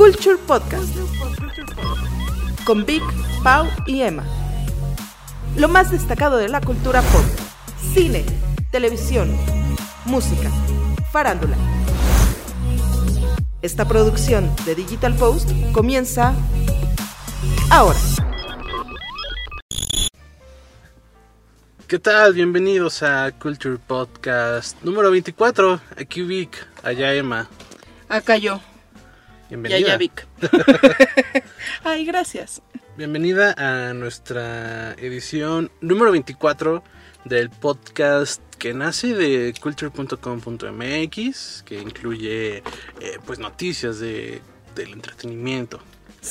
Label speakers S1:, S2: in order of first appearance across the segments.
S1: Culture Podcast con Vic, Pau y Emma. Lo más destacado de la cultura pop, cine, televisión, música, farándula. Esta producción de Digital Post comienza ahora.
S2: ¿Qué tal? Bienvenidos a Culture Podcast número 24. Aquí Vic, allá Emma.
S1: Acá yo.
S2: Bienvenida.
S1: Ya, ya, Vic. Ay, gracias.
S2: Bienvenida a nuestra edición número 24 del podcast que nace de culture.com.mx, que incluye eh, pues noticias de, del entretenimiento,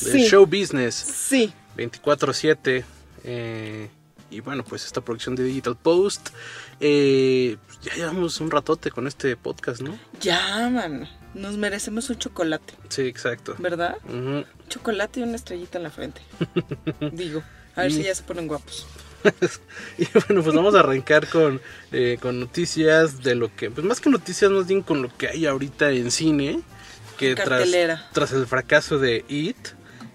S2: del
S1: Sí.
S2: show business
S1: Sí.
S2: 24/7 eh, y bueno pues esta producción de Digital Post eh, ya llevamos un ratote con este podcast, ¿no?
S1: Ya, man. Nos merecemos un chocolate,
S2: Sí, exacto.
S1: ¿verdad? Un chocolate y una estrellita en la frente. Digo, a ver si ya se ponen guapos.
S2: Y bueno, pues vamos a arrancar con, eh, con noticias de lo que, pues más que noticias, más bien con lo que hay ahorita en cine, que tras el fracaso de It,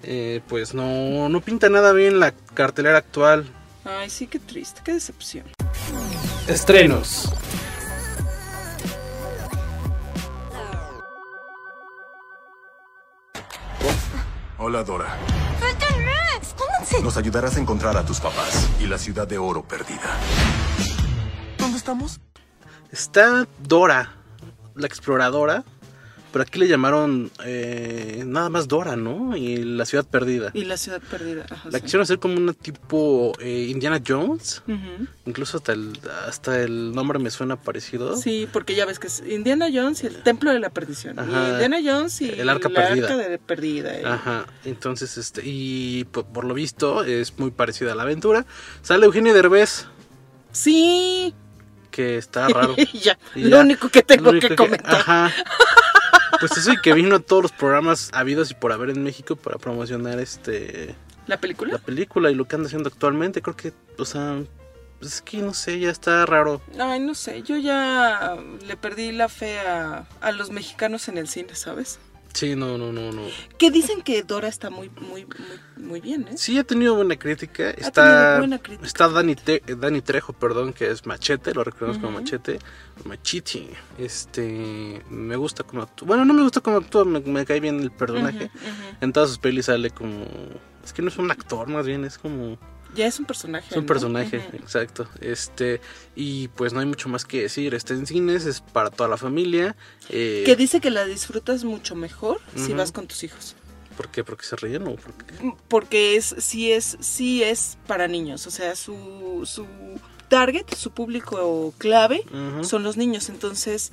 S2: eh, pues no, no pinta nada bien la cartelera actual.
S1: Ay, sí, qué triste, qué decepción.
S2: Estrenos.
S3: Hola Dora.
S4: ¡Suéltenme! ¡Escóndanse!
S3: Nos ayudarás a encontrar a tus papás y la ciudad de oro perdida. ¿Dónde estamos?
S2: Está Dora, la exploradora, pero aquí le llamaron eh, nada más Dora, ¿no? Y la ciudad perdida.
S1: Y la ciudad perdida. Ajá,
S2: La
S1: sí.
S2: quisieron hacer como una tipo eh, Indiana Jones.
S1: Ujú.
S2: Incluso hasta el, hasta el nombre me suena parecido.
S1: Sí, porque ya ves que es Indiana Jones y el Templo de la Perdición. Y. Indiana Jones y
S2: El Arca Perdida.
S1: Arca de Perdida. y-
S2: Ajá, entonces, este, y por, por lo visto es muy parecida a la aventura. Sale Eugenio Derbez,
S1: Sí.
S2: que está raro.
S1: Y ya,
S2: Y
S1: lo
S2: ya.
S1: único que tengo
S2: único
S1: que comentar.
S2: Ajá. Pues eso y que vino a todos los programas habidos y por haber en México para promocionar este
S1: ¿La película?
S2: la película y lo que anda haciendo actualmente. Creo que, o sea, pues es que no sé, ya está raro.
S1: Ay, no sé, yo ya le perdí la fe a, a los mexicanos en el cine, ¿sabes?
S2: Sí, no, no, no, no.
S1: Que dicen que Dora está muy, muy, muy, muy bien, ¿eh?
S2: Sí, ha tenido buena crítica. Está,
S1: buena crítica.
S2: está Dani, Te- Dani Trejo, perdón, que es Machete, lo recordamos como Machete. Machiti. Este, me gusta cómo actúa. Bueno, no me gusta cómo actúa, me, me cae bien el personaje.
S1: Ujú, ujú.
S2: En todas sus pelis sale como... Es que no es un actor, más bien, es como...
S1: Ya es un personaje.
S2: Es un
S1: ¿no?
S2: personaje, exacto. Este, y pues no hay mucho más que decir. Está en cines, es para toda la familia. Eh,
S1: Que dice que la disfrutas mucho mejor si vas con tus hijos.
S2: ¿Por qué? ¿Porque se ríen o por qué?
S1: Porque es, sí es, sí es para niños. O sea, su, su target, su público clave son los niños. Entonces,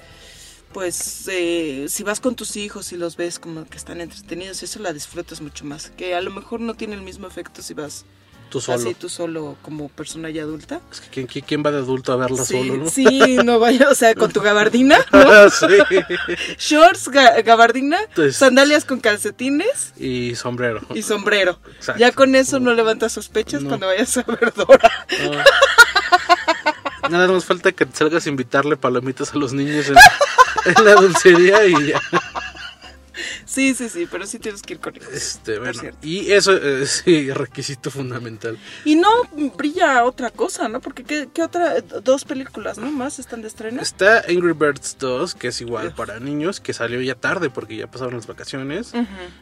S1: pues eh, si vas con tus hijos y los ves como que están entretenidos, eso la disfrutas mucho más. Que a lo mejor no tiene el mismo efecto si vas
S2: Tú solo.
S1: así tú solo como persona ya adulta.
S2: Es que ¿quién, quién- va de adulto a verla
S1: sí,
S2: solo, no?
S1: sí, no vaya, o sea, con tu gabardina, ¿no?
S2: sí.
S1: Shorts, ga- gabardina,
S2: Entonces-
S1: sandalias con calcetines
S2: Y sombrero.
S1: y sombrero.
S2: Exacto.
S1: Ya con eso no levantas sospechas
S2: No.
S1: cuando vayas a ver Dora.
S2: No. Nada más falta que salgas a invitarle palomitas a los niños en, en la dulcería y ya.
S1: Sí, sí, sí, pero sí tienes que ir con ellos.
S2: Este, bueno, y eso eh, sí, requisito fundamental.
S1: Y no brilla otra cosa, ¿no? Porque ¿qué, qué otra? Dos películas, ¿no? Más están de estreno.
S2: Está Angry Birds 2, que es igual para niños, que salió ya tarde porque ya pasaron las vacaciones.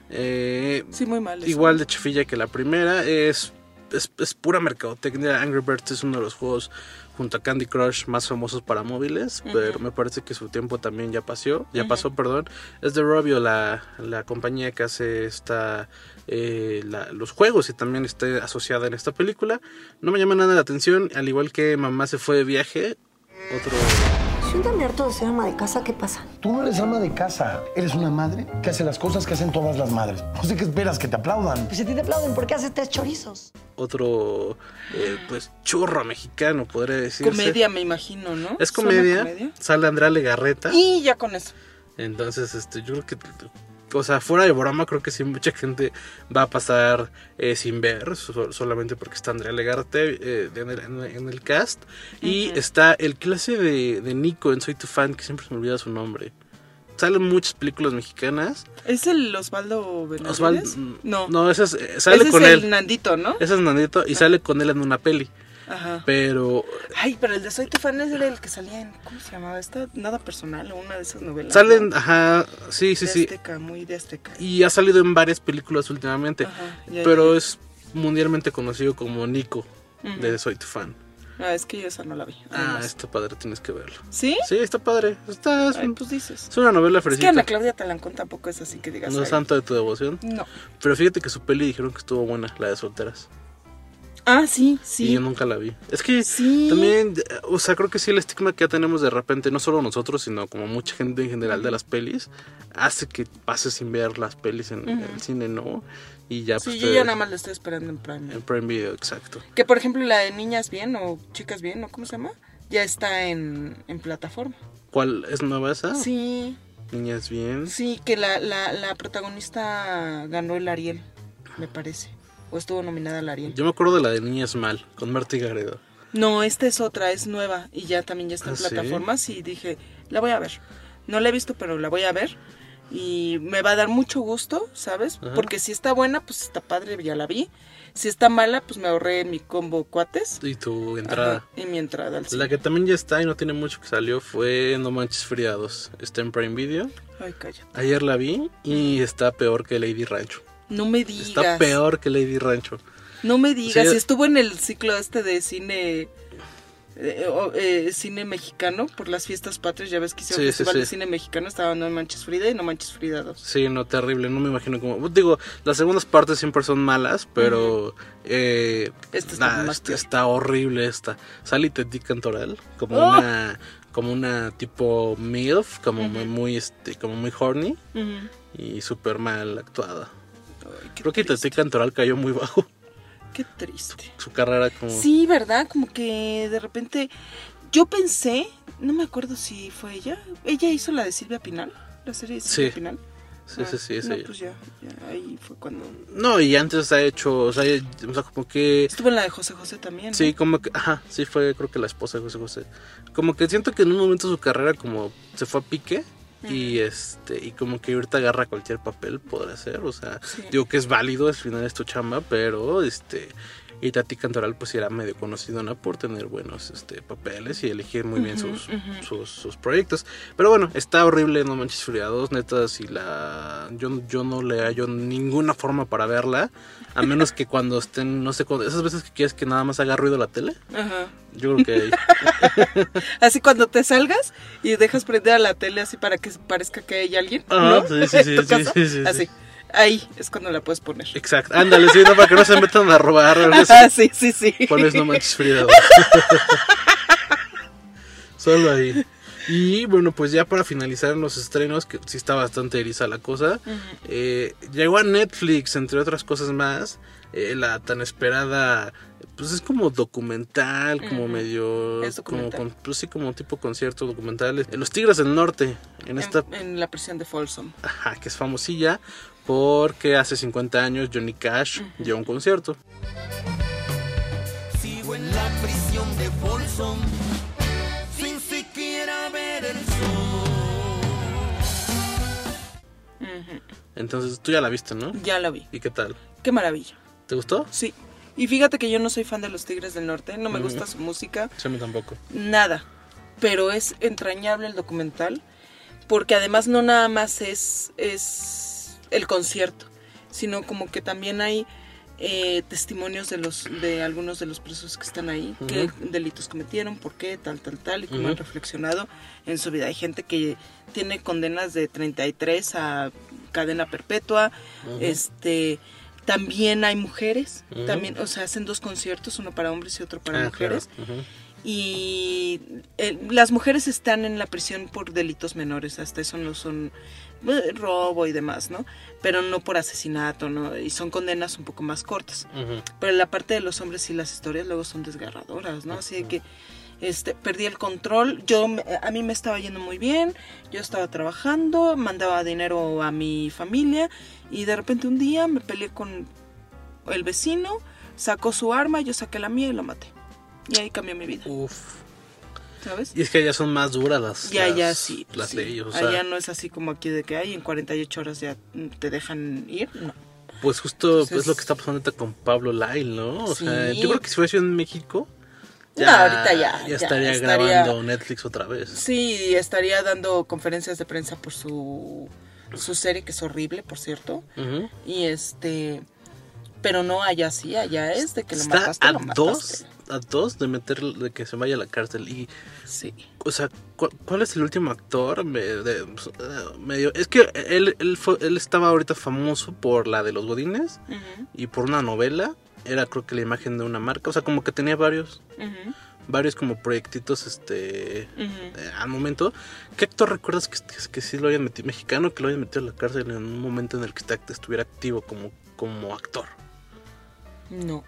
S2: Eh,
S1: Sí, muy mal. eso.
S2: igual de chafilla que la primera, es, es, es pura mercadotecnia. Angry Birds es uno de los juegos junto a Candy Crush más famosos para móviles, pero me parece que su tiempo también ya pasó, ya pasó, perdón. Es de Robio la, la compañía que hace esta eh, la- los juegos y también está asociada en esta película. No me llama nada la atención, al igual que Mamá se fue de viaje, otro
S4: Si un harto de ser ama de casa, ¿qué pasa?
S5: Tú no eres ama de casa, eres una madre que hace las cosas que hacen todas las madres. No sé qué esperas, que te aplaudan.
S4: Pues si a ti te aplauden, ¿por qué haces tres chorizos?
S2: otro eh, pues churro mexicano, podría decirse.
S1: Comedia, me imagino, ¿no?
S2: Es
S1: ¿Suena
S2: comedia, sale Andrea Legarreta.
S1: Y ya con eso.
S2: Entonces, este, yo creo que, o sea, fuera de broma, creo que sí mucha gente va a pasar eh, sin ver, so- solamente porque está Andrea Legarte eh, en, el, en cast. Y está el clase de, de Nico en Soy tu fan, que siempre se me olvida su nombre. salen muchas películas mexicanas.
S1: ¿Es el Osvaldo Benavides?
S2: Osvaldo,
S1: No.
S2: no, ese es, eh, sale
S1: Ese
S2: con
S1: es
S2: él.
S1: el Nandito, ¿no?
S2: Ese es Nandito y sale con él en una peli.
S1: Ajá.
S2: Pero
S1: Ay, pero el de Soy tu fan es el que salía en. ¿Cómo se llamaba? Esta nada personal o una de esas novelas.
S2: salen,
S1: ¿no?
S2: ajá, sí, sí,
S1: de
S2: sí.
S1: Azteca, muy de Azteca.
S2: Y ha salido en varias películas últimamente.
S1: Ajá, ya,
S2: pero
S1: ya.
S2: es mundialmente conocido como Nico de Soy tu fan.
S1: Ah, es que yo esa no la vi.
S2: Ah, está padre, tienes que verlo.
S1: ¿Sí?
S2: Sí, está padre. Está, es,
S1: Ay, pues dices.
S2: es una novela
S1: Es que
S2: fresita.
S1: Ana Claudia Talancón tampoco es así que digas.
S2: no es santo de tu devoción.
S1: No.
S2: Pero fíjate que su peli dijeron que estuvo buena, la de solteras.
S1: Ah, sí,
S2: Y
S1: sí.
S2: yo nunca la vi. Es que
S1: Sí.
S2: también, o sea, creo que sí el estigma que ya tenemos de repente, no solo nosotros, sino como mucha gente en general de las pelis, hace que pases sin ver las pelis en el cine, ¿no? Y ya
S1: Sí,
S2: pues
S1: yo
S2: te-
S1: ya nada más la estoy esperando en Prime.
S2: en Prime Video, exacto.
S1: Que por ejemplo la de Niñas Bien o Chicas Bien, ¿o cómo se llama? Ya está en, en plataforma.
S2: ¿Cuál es nueva esa?
S1: Sí,
S2: Niñas bien.
S1: sí, que la, la, la protagonista ganó el Ariel, me parece. O estuvo nominada al Ariel.
S2: Yo me acuerdo de la de Niñas mal, con Marta Garrido.
S1: No, esta es otra, es nueva y ya también ya está en
S2: ¿Ah, sí?
S1: plataformas y dije, la voy a ver. No la he visto, pero la voy a ver y me va a dar mucho gusto, ¿sabes?
S2: Ajá.
S1: Porque si está buena, pues está padre, ya la vi. Si está mala, pues me ahorré mi combo cuates
S2: Y tu entrada.
S1: Ajá, y mi entrada al cine.
S2: La que también ya está y no tiene mucho que salió fue No Manches Friados. Está en Prime Video.
S1: Ay, calla.
S2: Ayer la vi y está peor que Lady Rancho.
S1: No me digas.
S2: Está peor que Lady Rancho.
S1: No me digas. Estuvo en el ciclo este de cine. eh, eh, cine mexicano por las fiestas patrias, ya ves que hicieron
S2: Sí,
S1: festival
S2: sí.
S1: de cine mexicano, estaba No Manches Frida y No Manches Frida 2.
S2: Sí, no, terrible. No me imagino cómo. Digo, las segundas partes siempre son malas, pero. eh,
S1: Esta está
S2: nah,
S1: más
S2: está, horrible esta. Sally Teddy Cantoral, como
S1: ¡Oh!
S2: una. Como una tipo MILF, como muy, muy, este, como muy horny y súper mal actuada. Creo que. Teddy Cantoral cayó muy bajo.
S1: Qué triste.
S2: Su carrera como.
S1: Sí, ¿verdad? Como que de repente yo pensé, no me acuerdo si fue ella, ella hizo la de Silvia Pinal, la serie de Silvia
S2: Sí.
S1: Pinal.
S2: Sí, sí, sí, es
S1: no,
S2: ella.
S1: pues ya, ya, ahí fue cuando...
S2: No, y antes ha hecho, o sea, o sea, como que...
S1: Estuvo en la de José José también. ¿no?
S2: Sí, como que, ajá, sí fue creo que la esposa de José José. Como que siento que en un momento su carrera como se fue a pique y este y como que ahorita agarra cualquier papel podrá ser, o sea,
S1: Sí.
S2: digo que es válido, al final es tu chamba, pero este y Tati Cantoral pues era medio conocidona por tener buenos este papeles y elegir muy bien sus, sus, sus proyectos. Pero bueno, está horrible No Manches Friados, neta, si la yo, yo no le hallo ninguna forma para verla, a menos que cuando estén, no sé, cuando, esas veces que quieres que nada más haga ruido la tele,
S1: Ajá.
S2: yo creo que.
S1: Así cuando te salgas y dejas prender a la tele así para que parezca que hay alguien,
S2: Ajá,
S1: ¿no?
S2: sí, sí, sí, sí, sí, sí,
S1: Así.
S2: sí.
S1: Ahí es cuando la puedes poner.
S2: Exacto, ándale, sí, no, para que no se metan a robar.
S1: Ajá, sí, sí, sí.
S2: Pones no manches Frida. Solo ahí. Y bueno, pues ya para finalizar los estrenos, que sí está bastante eriza la cosa, eh, llegó a Netflix, entre otras cosas más, eh, la tan esperada, pues es como documental, como medio,
S1: Es
S2: como
S1: documental.
S2: con, pues sí, como tipo concierto documental. eh, Los Tigres del Norte, en esta,
S1: En, en la prisión de Folsom.
S2: ajá, que es famosilla, porque hace 50 años Johnny Cash dio un concierto.
S6: Sigo en la prisión de Folsom sin siquiera ver el sol.
S2: Entonces tú ya la viste, ¿no?
S1: Ya la vi.
S2: ¿Y qué tal?
S1: Qué maravilla.
S2: ¿Te gustó?
S1: Sí. Y fíjate que yo no soy fan de los Tigres del Norte, no me gusta su música,
S2: Sí, a mí tampoco.
S1: nada. Pero es entrañable el documental, porque además no nada más es, es el concierto, sino como que también hay eh, testimonios de los de algunos de los presos que están ahí, qué delitos cometieron, por qué, tal, tal, tal, y cómo han reflexionado en su vida. Hay gente que tiene condenas de 33 a cadena perpetua, este también hay mujeres, también, o sea, hacen dos conciertos, uno para hombres y otro para
S2: Ah,
S1: mujeres.
S2: claro.
S1: Y eh, las mujeres están en la prisión por delitos menores, hasta eso no son robo y demás, ¿no? Pero no por asesinato, ¿no? Y son condenas un poco más cortas. Pero la parte de los hombres y las historias luego son desgarradoras, ¿no? Así que este, perdí el control. Yo, a mí me estaba yendo muy bien. Yo estaba trabajando, mandaba dinero a mi familia y de repente un día me peleé con el vecino, sacó su arma, yo saqué la mía y lo maté. Y ahí cambió mi vida.
S2: Uf.
S1: ¿Sabes?
S2: Y es que allá son más duras las,
S1: Ya,
S2: las,
S1: ya, sí. pues
S2: las
S1: sí.
S2: leyes. O sea,
S1: Allá no es así como aquí de que hay en 48 horas ya te dejan ir. No.
S2: Pues justo
S1: Entonces-
S2: pues, lo que está pasando con Pablo Lyle, ¿no? O sea, yo creo que si fuese en México,
S1: No, ahorita ya,
S2: ya
S1: ya
S2: estaría
S1: estaría-
S2: grabando Netflix otra vez.
S1: Sí, estaría dando conferencias de prensa por su, su serie, que es horrible, por cierto. Y este. Pero no allá sí, allá es de que lo
S2: Está
S1: mataste.
S2: a
S1: lo
S2: dos,
S1: mataste.
S2: A dos de meter, de que se vaya a la cárcel. Y,
S1: Sí.
S2: o sea, ¿cu- ¿cuál, es el último actor? Me- de- pues, eh, medio, es que él, él, fue- él estaba ahorita famoso por la de los Godines y por una novela. Era creo que la imagen de una marca. O sea, como que tenía varios, varios como proyectitos, este... eh, al momento, ¿qué actor recuerdas que, que, que sí lo hayan metido, mexicano, que lo hayan metido a la cárcel en un momento en el que está- estuviera activo como, como actor?
S1: No.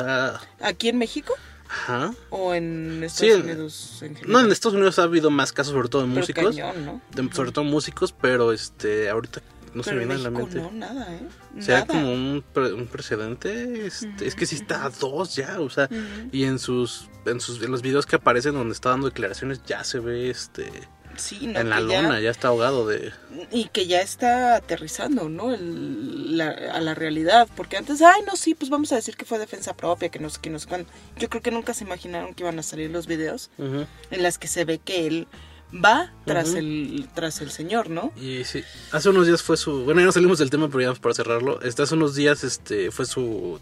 S2: Está...
S1: ¿Aquí en México?
S2: Ajá.
S1: ¿O en Estados
S2: Sí,
S1: Unidos en
S2: No, en Estados Unidos ha habido más casos, sobre todo de
S1: Pero
S2: músicos.
S1: cañón, ¿no?
S2: de- sobre todo músicos, pero este ahorita no se
S1: Pero
S2: viene a la mente.
S1: no, nada, ¿eh?
S2: sea
S1: Nada.
S2: como un, pre- un precedente, este, es que sí está a dos ya, o sea, y en sus, en sus, en los videos que aparecen donde está dando declaraciones ya se ve, este,
S1: Sí, no,
S2: en la
S1: que ya-
S2: lona, ya está ahogado de,
S1: y que ya está aterrizando, ¿no? El- la- a la realidad, porque antes, ay, no, sí, pues vamos a decir que fue defensa propia, que no sé qué, no sé cuándo. Yo creo que nunca se imaginaron que iban a salir los videos en las que se ve que él va tras el tras el señor, ¿no?
S2: Y sí, hace unos días fue su. Bueno, ya no salimos del tema, pero ya vamos para cerrarlo. Este, hace unos días este, fue su,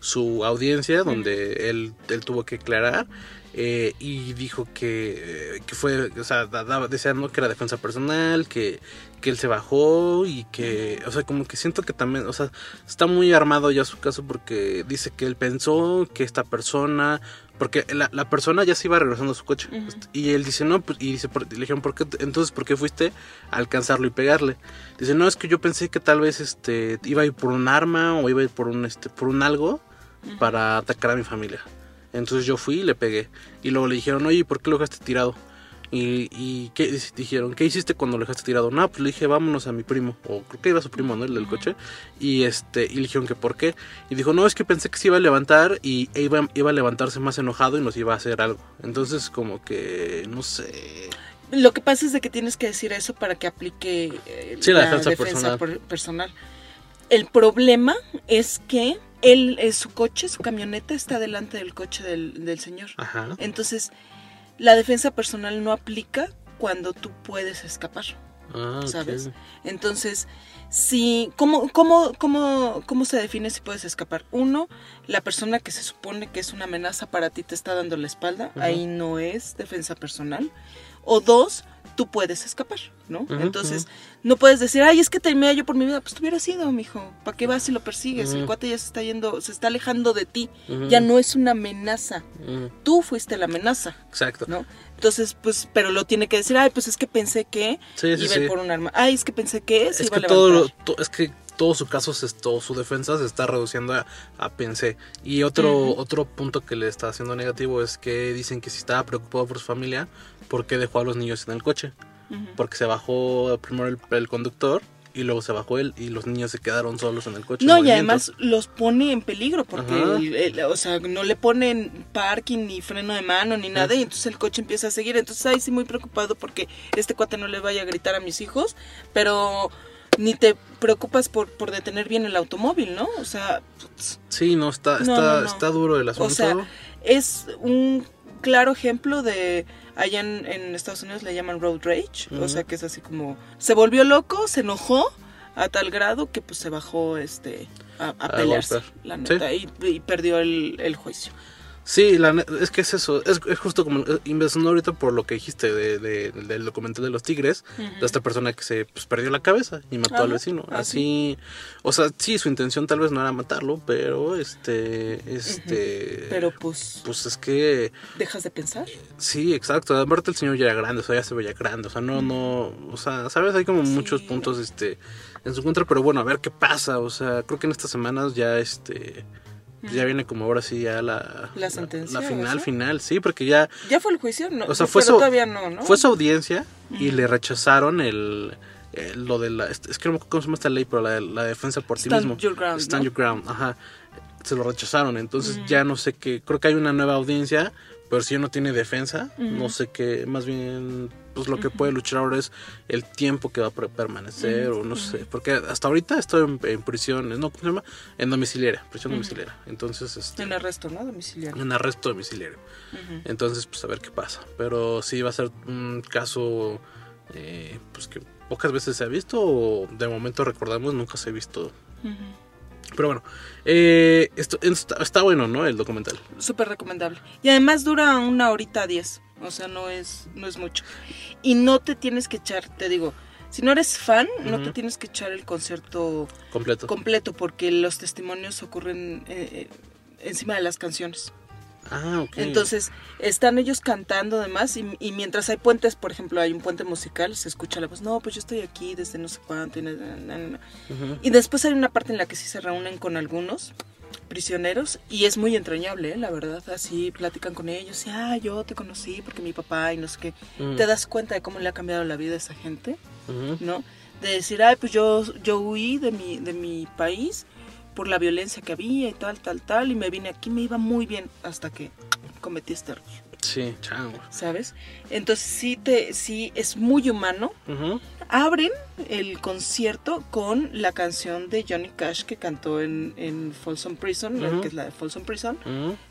S2: su audiencia donde él, él tuvo que aclarar. eh, y dijo que, eh, que fue, o sea, da- daba- decía ¿no? que era defensa personal, que, que él se bajó y que, o sea, como que siento que también, o sea, está muy armado ya su caso porque dice que él pensó que esta persona, porque la, la persona ya se iba regresando a su coche y él dice, no, pues, y dice, le dijeron, ¿por qué, te- entonces, ¿por qué fuiste a alcanzarlo y pegarle? Dice, no, es que yo pensé que tal vez, este, iba a ir por un arma o iba a ir por un, este, por un algo para atacar a mi familia. Entonces yo fui y le pegué. Y luego le dijeron, oye, ¿por qué lo dejaste tirado? Y, y ¿qué dijeron? ¿Qué hiciste cuando lo dejaste tirado? No, pues le dije, vámonos a mi primo. O creo que iba su primo, ¿no? El del coche. Y este, y le dijeron que por qué. Y dijo, no, es que pensé que se iba a levantar y e iba, iba a levantarse más enojado y nos iba a hacer algo. Entonces, como que, no sé.
S1: Lo que pasa es de que tienes que decir eso para que aplique eh,
S2: Sí, la defensa personal.
S1: per- personal. El problema es que él, eh, su coche, su camioneta está delante del coche del, del señor.
S2: Ajá.
S1: Entonces, la defensa personal no aplica cuando tú puedes escapar,
S2: Ah.
S1: ¿sabes? Entonces, si, ¿cómo, cómo, cómo, ¿cómo se define si puedes escapar? Uno, la persona que se supone que es una amenaza para ti te está dando la espalda, ahí no es defensa personal. O dos, tú puedes escapar, ¿no? Entonces, no puedes decir, ay, es que temía yo por mi vida. Pues te hubieras ido, mijo. ¿Para qué vas y lo persigues? El cuate ya se está yendo, se está alejando de ti. Ya no es una amenaza. Tú fuiste la amenaza.
S2: Exacto.
S1: ¿no? Entonces, pues, pero lo tiene que decir, ay, pues es que pensé que
S2: Sí, sí,
S1: iba a
S2: sí.
S1: por un arma. Ay, es que pensé que se
S2: es
S1: iba a
S2: que todo,
S1: levantar.
S2: lo- to- es que todo su caso se- todo su defensa se está reduciendo a, a pensé y otro
S1: Ujú.
S2: otro punto que le está haciendo negativo es que dicen que si estaba preocupado por su familia ¿por qué dejó a los niños en el coche?
S1: Ujú.
S2: porque se bajó primero el, el conductor y luego se bajó él y los niños se quedaron solos en el coche
S1: No, y además los pone en peligro porque, el- el- o sea, no le ponen parking ni freno de mano ni nada y entonces el coche empieza a seguir. Entonces, ahí sí muy preocupado porque este cuate no le vaya a gritar a mis hijos, pero ni te preocupas por, por detener bien el automóvil, ¿no? O sea,
S2: sí no está está
S1: no, no.
S2: está duro el asunto
S1: O sea, es un claro ejemplo de allá en, en Estados Unidos le llaman road rage, o sea que es así como se volvió loco, se enojó a tal grado que pues se bajó este a, a
S2: A
S1: pelearse, la
S2: Sí.
S1: neta, y, y perdió el, el juicio.
S2: Sí, la es que es eso, es, es justo como eh, investigando ahorita por lo que dijiste de, de- del documental de los tigres, de esta persona que se pues, perdió la cabeza y mató al vecino.
S1: así.
S2: Así, o sea, sí, su intención tal vez no era matarlo, pero este, este,
S1: Pero pues
S2: pues es que
S1: dejas de pensar.
S2: sí, exacto. Aparte el señor ya era grande, o sea, ya se veía grande, o sea, no, no, o sea, sabes, hay como muchos puntos, este, en su contra, pero bueno, a ver qué pasa, o sea, creo que en estas semanas ya, este. Pues Ya viene como ahora sí ya la,
S1: La sentencia,
S2: la
S1: ¿o
S2: final
S1: eso?
S2: final sí porque ya
S1: Ya fue el juicio, no,
S2: o sea, fue su,
S1: todavía no, ¿no?
S2: fue su audiencia y le rechazaron el, el- lo de la es que no me acuerdo cómo se llama esta ley pero la, de- la defensa por
S1: Stand
S2: mismo
S1: your ground,
S2: stand
S1: ¿no?
S2: your ground ajá se lo rechazaron. Entonces ya no sé qué, creo que hay una nueva audiencia, pero si ya no tiene defensa, no sé qué, más bien, pues lo que puede luchar ahora es el tiempo que va a permanecer, o no sé, porque hasta ahorita estoy en, en prisión, no, ¿cómo se llama? En domiciliaria, prisión domiciliaria. Entonces, este,
S1: En arresto, ¿no? Domiciliario.
S2: en arresto domiciliario. Entonces, pues a ver qué pasa. Pero sí va a ser un caso, eh, pues que pocas veces se ha visto, o de momento recordamos, nunca se ha visto. Pero bueno, eh, esto, está, está bueno, ¿no? El documental.
S1: Súper recomendable. Y además dura una horita diez. O sea, no es, no es mucho. Y no te tienes que echar, te digo, si no eres fan, no te tienes que echar el concierto
S2: Completo.
S1: completo porque los testimonios ocurren eh, eh, encima de las canciones.
S2: ah, ok.
S1: Entonces, están ellos cantando además y, y mientras hay puentes, por ejemplo, hay un puente musical, se escucha la voz, no, pues yo estoy aquí desde no sé cuánto. Y, na, na, na, na". Y después hay una parte en la que sí se reúnen con algunos prisioneros y es muy entrañable, ¿eh? la verdad, así platican con ellos y, ah, yo te conocí porque mi papá y no sé qué.
S2: Mm.
S1: Te das cuenta de cómo le ha cambiado la vida a esa gente. ¿no? De decir, ay, pues yo, yo huí de mi, de mi país por la violencia que había y tal, tal, tal, y me vine aquí, me iba muy bien hasta que cometí este error,
S2: Sí, chao.
S1: ¿sabes? Entonces sí, te, sí es muy humano. Abren el concierto con la canción de Johnny Cash que cantó en, en Folsom Prison, que es la de Folsom Prison,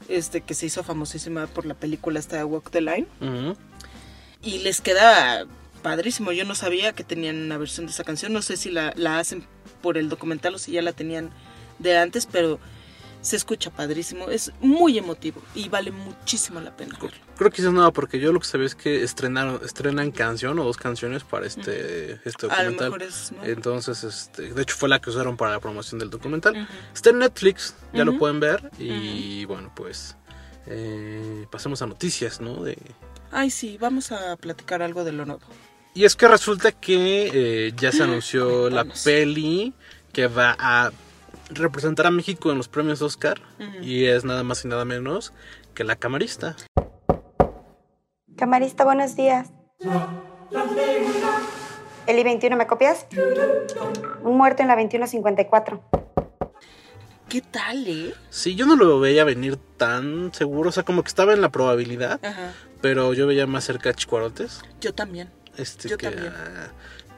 S1: este, que se hizo famosísima por la película esta de Walk the Line. Y les queda padrísimo. Yo no sabía que tenían una versión de esa canción. No sé si la, la hacen por el documental o si ya la tenían de antes, pero se escucha padrísimo. Es muy emotivo y vale muchísimo la pena verlo.
S2: Creo que es nuevo porque yo lo que sabía es que estrenaron, estrenan canción o dos canciones para este, este
S1: A lo
S2: documental.
S1: mejor es nuevo.
S2: Entonces, este, de hecho fue la que usaron para la promoción del documental. Está en Netflix, ya lo pueden ver. Y bueno, pues eh, pasemos a noticias, ¿no? De...
S1: Ay, sí, vamos a platicar algo de lo nuevo.
S2: Y es que resulta que eh, ya se anunció la peli que va a representar a México en los premios Oscar. Y es nada más y nada menos que la camarista.
S7: Camarista, buenos días. El I-21, ¿me copias? Un muerto en la 2154.
S1: ¿Qué tal, eh?
S2: Sí, yo no lo veía venir tan seguro. O sea, como que estaba en la probabilidad.
S1: Ajá.
S2: Pero yo veía más cerca a Chicuarotes.
S1: Yo también.
S2: Este,
S1: Yo
S2: que,
S1: también.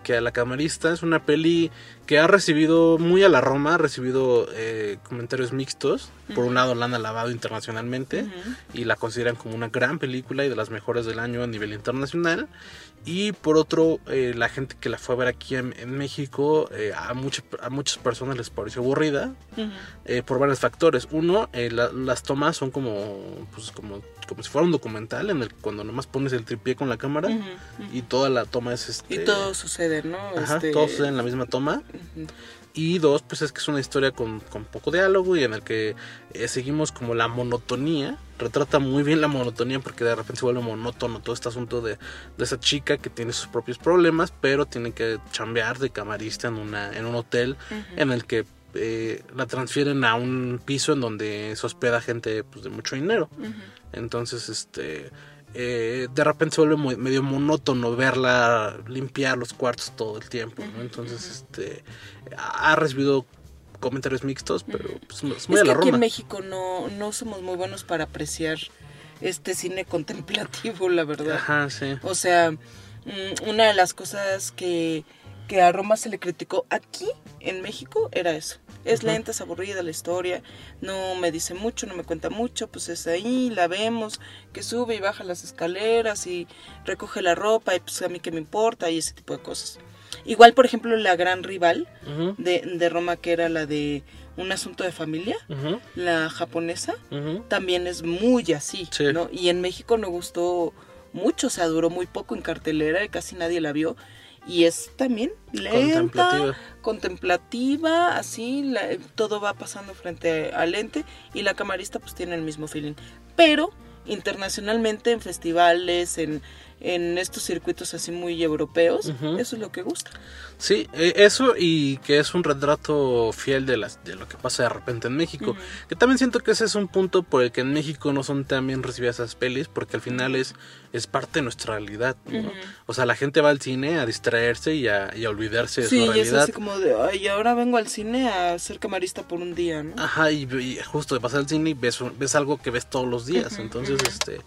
S2: Que a La Camarista. Es una peli que ha recibido muy a la Roma. Ha recibido eh, comentarios mixtos. Por un lado la han alabado internacionalmente. Y la consideran como una gran película y de las mejores del año a nivel internacional. Y por otro, eh, la gente que la fue a ver aquí en, en México, eh, a, muchas a muchas personas les pareció aburrida eh, por varios factores. Uno, eh, la- las tomas son como, pues, como, como si fuera un documental en el que cuando nomás pones el tripié con la cámara y toda la toma es este.
S1: Y todo sucede, ¿no?
S2: Ajá,
S1: Este,
S2: todo sucede en la misma toma. Y dos, pues es que es una historia con, con poco diálogo y en el que eh, seguimos como la monotonía. Retrata muy bien la monotonía porque de repente se vuelve monótono todo este asunto de, de esa chica que tiene sus propios problemas, pero tiene que chambear de camarista en, una, en un hotel en el que eh, la transfieren a un piso en donde se hospeda gente pues, de mucho dinero. Entonces, este... eh, de repente se vuelve medio monótono verla limpiar los cuartos todo el tiempo, ¿no? Entonces, este ha recibido comentarios mixtos, pero pues, es muy
S1: Es
S2: a
S1: que
S2: la
S1: aquí en
S2: Roma.
S1: México no, no somos muy buenos para apreciar este cine contemplativo, la verdad.
S2: Ajá, sí.
S1: O sea, mm, una de las cosas que, que a Roma se le criticó aquí en México era eso. Es lenta, es aburrida la historia, no me dice mucho, no me cuenta mucho, pues es ahí, la vemos, que sube y baja las escaleras y recoge la ropa y pues a mí qué me importa y ese tipo de cosas. Igual, por ejemplo, la gran rival de, de Roma, que era la de un asunto de familia, la japonesa, también es muy así,
S2: Sí.
S1: ¿no? Y en México no gustó mucho, o sea, duró muy poco en cartelera y casi nadie la vio. Y es también lenta,
S2: Contemplativa.
S1: contemplativa, así, la- todo va pasando frente al lente y la camarista pues tiene el mismo feeling. Pero internacionalmente en festivales, en, en estos circuitos así muy europeos,
S2: Ujú.
S1: eso es lo que gusta.
S2: Sí, eh, eso y que es un retrato fiel de, las, de lo que pasa de repente en México. Que también siento que ese es un punto por el que en México no son tan bien recibidas esas pelis, porque al final es, es parte de nuestra realidad. ¿no? O sea, la gente va al cine a distraerse y a, y a olvidarse de
S1: Sí,
S2: su
S1: y es
S2: realidad.
S1: así como de, ay, ahora vengo al cine a ser camarista por un día, ¿no?
S2: Ajá, y, y justo vas al cine y ves, algo que ves todos los días. Entonces, este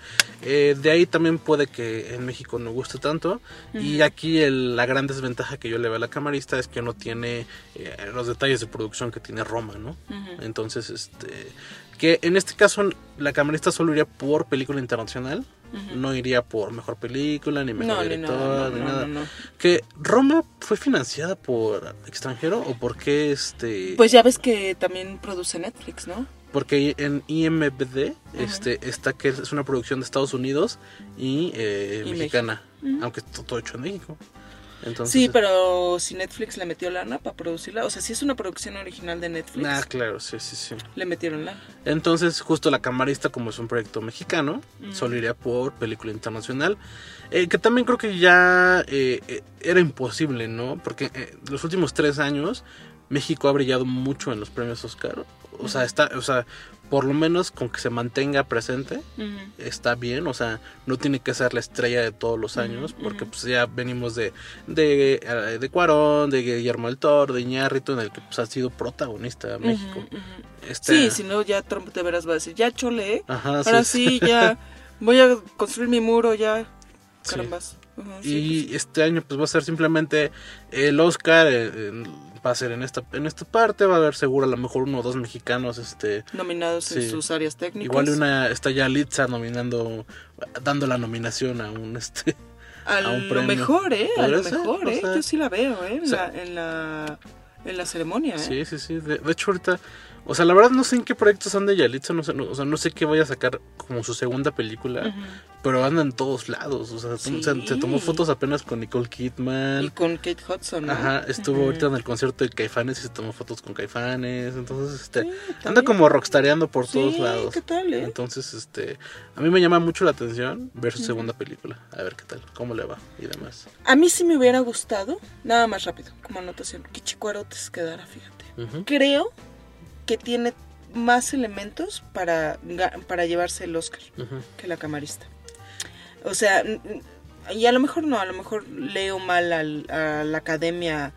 S2: eh, de ahí también puede que en México no guste tanto. Y aquí el- la gran desventaja que yo le veo a la camarista es que no tiene eh, los detalles de producción que tiene Roma, ¿no? Entonces, este que en este caso la camarista solo iría por película internacional. No iría por mejor película, ni mejor
S1: No, ni
S2: director,
S1: nada,
S2: ni nada. Que Roma fue financiada por extranjero o por qué este
S1: Pues ya ves que también produce Netflix, ¿no?
S2: porque en IMBD este, está que es una producción de Estados Unidos y, eh,
S1: Y
S2: mexicana,
S1: México.
S2: Aunque todo hecho en México. Entonces,
S1: sí, pero si Netflix le metió lana para producirla, o sea, si es una producción original de Netflix,
S2: Ah, claro, sí, sí, sí.
S1: le metieron lana.
S2: Entonces, justo la camarista, como es un proyecto mexicano,
S1: Mm.
S2: solo iría por película internacional. eh, que también creo que ya eh, eh, era imposible, ¿no? Porque eh, los últimos tres años México ha brillado mucho en los premios Oscar. O sea, está, o sea, por lo menos con que se mantenga presente, está bien, o sea, no tiene que ser la estrella de todos los años, porque pues ya venimos de de, eh, de Cuarón, de Guillermo del Toro, de Iñárritu, en el que pues ha sido protagonista México. Este-
S1: Sí, si no, ya Trump de veras va a decir, ya chole, ¿eh?
S2: Ajá,
S1: ahora
S2: sí,
S1: sí, ya voy a construir mi muro, ya, carambas. Sí,
S2: y
S1: pues
S2: este año pues va a ser simplemente el Oscar eh, va a ser en esta en esta parte va a haber seguro a lo mejor uno o dos mexicanos este
S1: Nominados
S2: sí.
S1: en sus áreas técnicas.
S2: igual una está ya Litza nominando dando la nominación a un este
S1: A
S2: a un
S1: lo
S2: premio.
S1: mejor, ¿eh? A lo
S2: ser,
S1: mejor,
S2: o
S1: ¿eh?
S2: sea,
S1: Yo sí la veo, ¿eh? En,
S2: o sea-
S1: la, en, la, en la ceremonia, ¿eh?
S2: sí sí sí de, de hecho ahorita o sea la verdad no sé en qué proyectos anda Yalitza no sé no, o sea no sé qué vaya a sacar como su segunda película pero anda en todos lados o sea
S1: Sí.
S2: se, se tomó fotos apenas con Nicole Kidman
S1: Y con Kate Hudson, ¿no?
S2: Ajá, estuvo
S1: Ujú.
S2: ahorita en el concierto de Caifanes y se tomó fotos con Caifanes. Entonces, este,
S1: Sí,
S2: anda como rockstareando por
S1: Sí,
S2: todos lados.
S1: ¿qué tal, eh?
S2: Entonces, este, a mí me llama mucho la atención ver su
S1: Ujú.
S2: segunda película. A ver qué tal, cómo le va y demás.
S1: A mí sí me hubiera gustado, nada más rápido, como anotación, que Chicuarotes quedara, fíjate. Creo que tiene más elementos para, para llevarse el Oscar que la camarista. O sea, y a lo mejor no, a lo mejor leo mal al- a la academia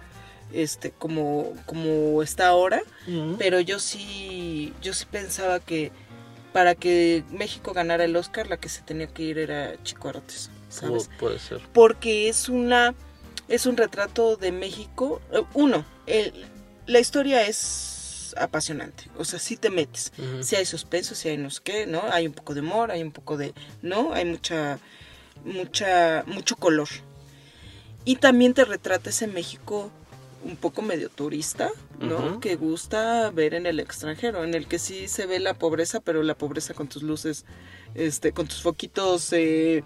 S1: este como, como está ahora, pero yo sí, yo sí pensaba que para que México ganara el Oscar, la que se tenía que ir era Chicuarotes, ¿sabes?
S2: Pu- puede ser.
S1: porque es una es un retrato de México Eh, uno el- la historia es apasionante. O sea sí te metes. Si hay suspenso si hay no sé qué no hay un poco de humor hay un poco de no hay mucha mucha mucho color. Y también te retrata ese México un poco medio turista, ¿no? Que gusta ver en el extranjero, en el que sí se ve la pobreza, pero la pobreza con tus luces, este, con tus foquitos, eh,